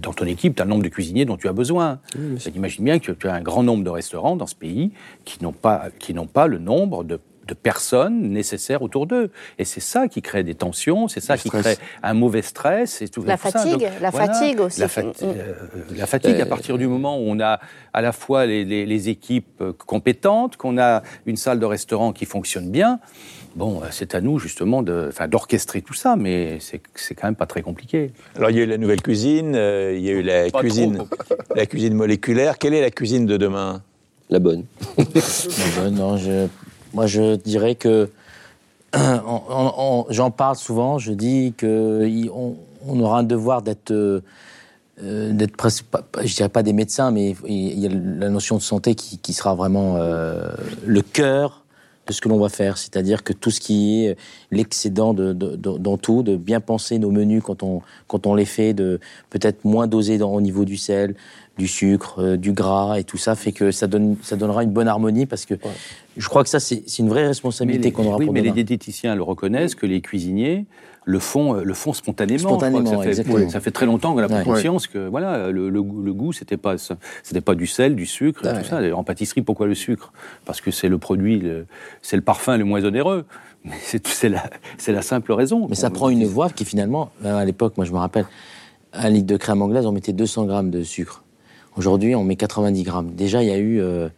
dans ton équipe, tu as le nombre de cuisiniers dont tu as besoin. Imagine bien que tu as un grand nombre de restaurants dans ce pays qui n'ont pas, qui n'ont pas le nombre de de personnes nécessaires autour d'eux. Et c'est ça qui crée des tensions, c'est ça qui crée un mauvais stress. Et tout, la fatigue, la fatigue aussi. La, mm. euh, la fatigue, à euh, partir du moment où on a à la fois les, les, équipes compétentes, qu'on a une salle de restaurant qui fonctionne bien, bon, c'est à nous justement d'orchestrer tout ça, mais c'est quand même pas très compliqué. Alors il y a eu la nouvelle cuisine, euh, il y a eu la cuisine, la cuisine moléculaire. Quelle est la cuisine de demain? La bonne. la bonne, non, je moi, je dirais que j'en parle souvent. Je dis qu'on on aura un devoir d'être, euh, d'être je dirais pas des médecins, mais il y a la notion de santé qui, sera vraiment euh, le cœur de ce que l'on va faire. C'est-à-dire que tout ce qui est l'excédent de, dans tout, de bien penser nos menus quand on, quand on les fait, de peut-être moins doser au niveau du sel, du sucre, euh, du gras et tout ça fait que ça, donne, ça donnera une bonne harmonie parce que je crois que ça, c'est une vraie responsabilité qu'on aura oui, pour mais les diététiciens le reconnaissent que les cuisiniers le font, euh, le font spontanément. Spontanément, ça, fait, ça fait très longtemps qu'on a pris conscience que voilà, le, le, le goût, c'était pas, c'était pas du sel, du sucre, tout ça. En pâtisserie, pourquoi le sucre? Parce que c'est le produit, c'est le parfum le moins onéreux. C'est la, la simple raison. Mais ça prend une voie qui finalement, à l'époque, moi je me rappelle, un litre de crème anglaise, on mettait 200 grammes de sucre. Aujourd'hui, on met 90 grammes. Déjà, il y a eu euh,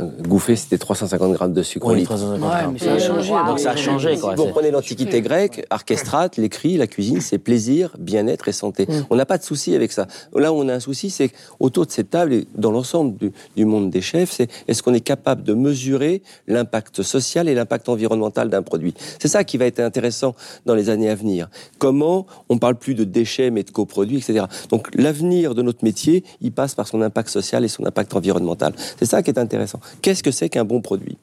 Gouffé, c'était 350 grammes de sucre oui, 350 ça a changé. Donc ça a changé. Quoi. Vous prenez l'Antiquité grecque, orchestrate, l'écrit, la cuisine, c'est plaisir, bien-être et santé. Mm. On n'a pas de souci avec ça. Là où on a un souci, c'est autour de cette table et dans l'ensemble du, monde des chefs, c'est est-ce qu'on est capable de mesurer l'impact social et l'impact environnemental d'un produit? C'est ça qui va être intéressant dans les années à venir. Comment on parle plus de déchets mais de coproduits, etc. Donc l'avenir de notre métier, il passe par son impact social et son impact environnemental. C'est ça qui est intéressant. Qu'est-ce que c'est qu'un bon produit?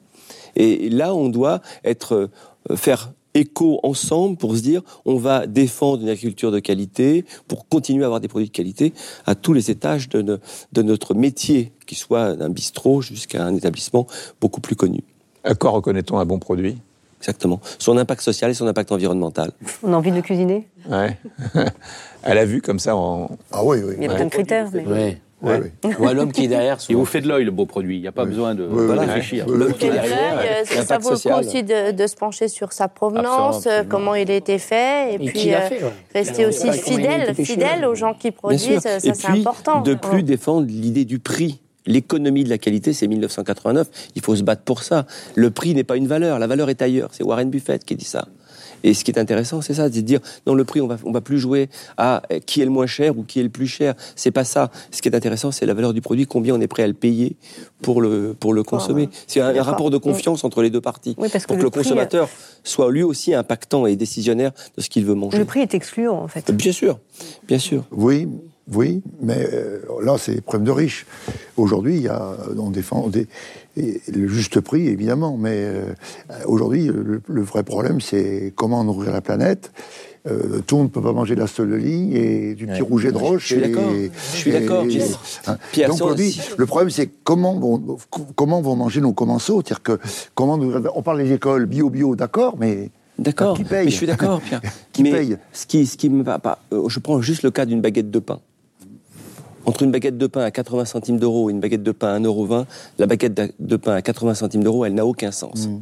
Et là, on doit être, euh, faire écho ensemble pour se dire on va défendre une agriculture de qualité pour continuer à avoir des produits de qualité à tous les étages de, notre métier, qu'il soit d'un bistrot jusqu'à un établissement beaucoup plus connu. À quoi reconnaît-on un bon produit? Exactement. Son impact social et son impact environnemental. On a envie de le cuisiner? Ouais. à la vue, comme ça, en... Ah oui, oui. Il y a plein de critères. Mais... Oui, oui. l'homme qui est derrière. Il vous fait de l'œil, le beau produit. Il n'y a pas besoin de réfléchir. L'homme qui est derrière. Euh, ça vaut le coup aussi de, se pencher sur sa provenance, comment il a été fait, et, puis euh, rester aussi fidèle, fidèle aux gens qui produisent. Ça, c'est important. De plus défendre l'idée du prix. L'économie de la qualité, c'est 1989. Il faut se battre pour ça. Le prix n'est pas une valeur. La valeur est ailleurs. C'est Warren Buffett qui dit ça. Et ce qui est intéressant, c'est ça, c'est de dire, dans le prix, on va, on va plus jouer à euh, qui est le moins cher ou qui est le plus cher. C'est pas ça. Ce qui est intéressant, c'est la valeur du produit, combien on est prêt à le payer pour le, pour le consommer. c'est un, rapport de confiance entre les deux parties. pour que, le, consommateur soit lui aussi impactant et décisionnaire de ce qu'il veut manger. Le prix est excluant, en fait. Bien sûr, bien sûr. Oui, oui, mais euh, là, c'est problème de riches. Aujourd'hui, il y a, on défend le juste prix, évidemment, mais euh, aujourd'hui, le, vrai problème, c'est comment nourrir la planète euh, tout le monde ne peut pas manger de la seule ligne et du petit rouget de roche. Je suis d'accord. Je suis d'accord. Hein. Donc, le problème, c'est comment vont, comment vont manger nos commensaux C'est-à-dire que, comment on parle des écoles bio-bio, d'accord, mais. D'accord. Qui paye Mais je suis d'accord, Pierre. qui paye ce qui, ce qui me va pas. Euh, je prends juste le cas d'une baguette de pain. Entre une baguette de pain à 80 centimes d'euros et une baguette de pain à 1,20€, la baguette de pain à 80 centimes d'euros, elle n'a aucun sens. Mm.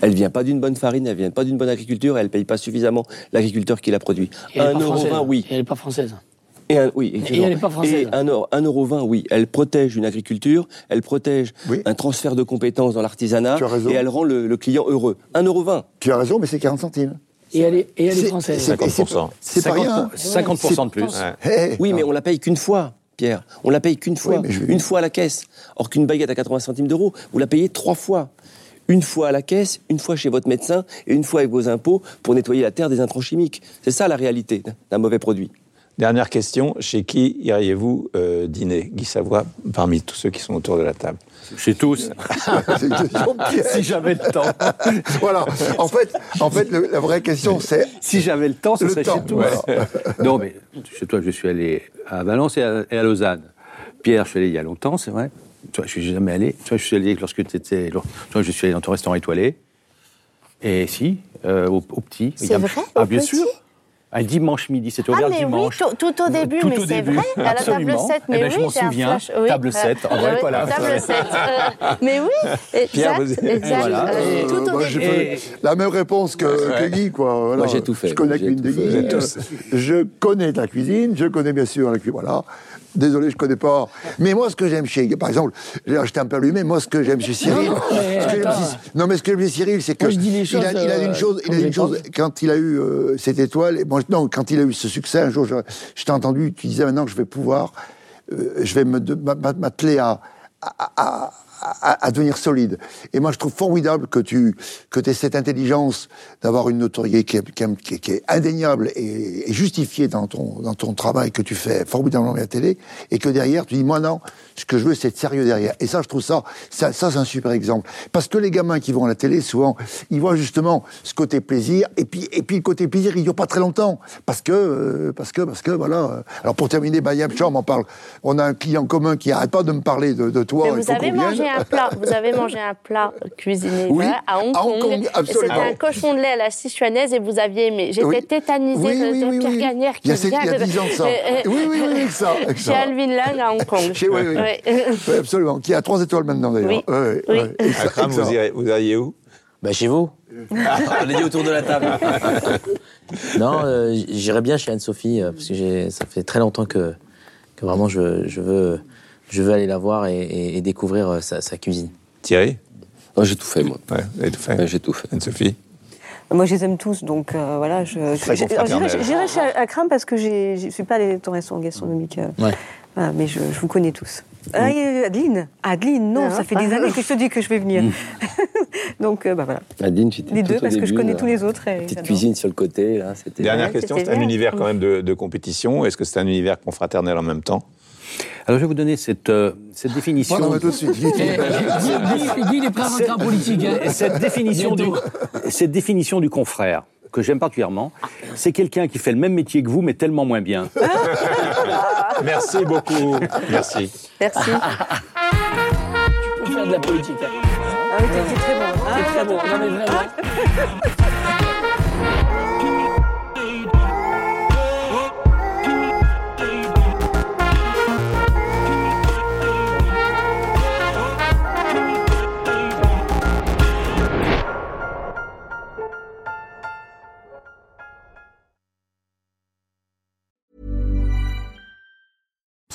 Elle vient pas d'une bonne farine, elle vient pas d'une bonne agriculture, elle paye pas suffisamment l'agriculteur qui la produit. 1,20€, oui. elle n'est pas française. Et oui, et elle n'est pas française. Et 1,20€, oui. Elle protège une agriculture, elle protège un transfert de compétences dans l'artisanat, et elle rend le, client heureux. 1,20€. Tu as raison, mais c'est 40 centimes. Et elle est, et elle est française. 50%. C'est pas rien. 50% de plus. Oui, mais on la paye qu'une fois. Pierre. On la paye qu'une fois, une fois à la caisse. Or qu'une baguette à 80 centimes d'euros, vous la payez trois fois. Une fois à la caisse, une fois chez votre médecin et une fois avec vos impôts pour nettoyer la terre des intrants chimiques. C'est ça la réalité d'un mauvais produit. Dernière question, chez qui iriez-vous euh, dîner, Guy Savoie, parmi tous ceux qui sont autour de la table Chez tous. si j'avais le temps. voilà. En fait, en fait la vraie question, c'est. Si j'avais le temps, ce serait chez tous. non, mais chez toi, je suis allé à Valence et à, Lausanne. Pierre, je suis allé il y a longtemps, c'est vrai. Toi, je suis jamais allé. Toi, je suis allé lorsque tu étais. Toi, je suis allé dans ton restaurant étoilé. Et si, euh, au, petit. C'est vrai Ah, bien sûr. Un dimanche midi, c'était ouvert ah, mais dimanche. Oui, tout, au début, mais c'est vrai, à la table 7. Mais eh ben, oui, je m'en souviens, table 7, en vrai, voilà. Table 7. Euh, mais oui, Pierre, exact, exact. Voilà. Euh, tout au début. Et... La même réponse que, que Guy, quoi. Voilà. Moi, j'ai tout fait. Je connais la cuisine de Guy. Je connais la cuisine, je connais bien sûr la cuisine, voilà. Désolé, je connais pas. Mais moi, ce que j'aime chez, par exemple, j'ai acheté un peu mais moi, ce que j'aime chez Cyril, non, mais ce que j'aime chez Cyril, c'est que il, a, il a une chose, il a une chose, quand il a eu euh, cette étoile, bon, non, quand il a eu ce succès, un jour, je, t'ai entendu, tu disais maintenant que je vais pouvoir, euh, je vais m'atteler à, à, à à, devenir solide. Et moi, je trouve formidable que tu que aies cette intelligence d'avoir une notoriété qui est, qui, est, indéniable et, justifiée dans ton, dans ton travail que tu fais formidablement à la télé, et que derrière, tu dis, moi non, ce que je veux, c'est être sérieux derrière. Et ça, je trouve ça, ça, ça c'est un super exemple. Parce que les gamins qui vont à la télé, souvent, ils voient justement ce côté plaisir, et puis, et puis le côté plaisir, il dure pas très longtemps. Parce que, euh, parce que, parce que, voilà. Alors pour terminer, Bayam Cham en parle. On a un client commun qui arrête pas de me parler de, de toi. Mais vous avez mangé un plat, vous avez mangé un plat cuisiné à Hong Kong. C'était un cochon de lait à la sichuanaise et vous aviez aimé. J'étais tétanisée de, Pierre Gagnère qui vient de... Il y a 10 ans ça. oui, oui, oui, ça. Chez Alvin Lang à Hong Kong. Chez, oui, oui. absolument. Qui a 3 étoiles maintenant d'ailleurs. Oui. oui. Akram, vous, vous iriez où? Bah, Chez vous. On est dit autour de la table. non, euh, j'irais bien chez Anne-Sophie, euh, parce que ça fait très longtemps que, que vraiment je, je veux je veux aller la voir et, découvrir euh, sa, cuisine. Thierry? Oh, J'ai tout fait, moi. Ouais, tout fait. j'ai tout fait. Anne-Sophie? Moi, je les aime tous, donc euh, voilà. Je, J'irai chez Akram parce que je ne suis pas allée dans un restaurant gastronomique. Euh, ouais. voilà, mais je, vous connais tous. Ah, Adeline Adeline, non, ça fait des années que je te dis que je vais venir. Mm. donc, bah voilà. Adeline, j'étais Les deux, parce que je connais tous les autres. petite cuisine sur le côté, là. Dernière question, c'est un univers quand même de, de compétition. Est-ce que c'est un univers confraternel en même temps? Alors je vais vous donner cette, euh, cette définition. Non, tout de suite. Guy, est prêt à en politique. Hein. Cette définition, du, cette définition du confrère que j'aime particulièrement, c'est quelqu'un qui fait le même métier que vous, mais tellement moins bien. Merci beaucoup. Merci. Merci. tu peux faire de la politique. Ah oui, c'est très bon. C'est très bon. Non, mais vraiment.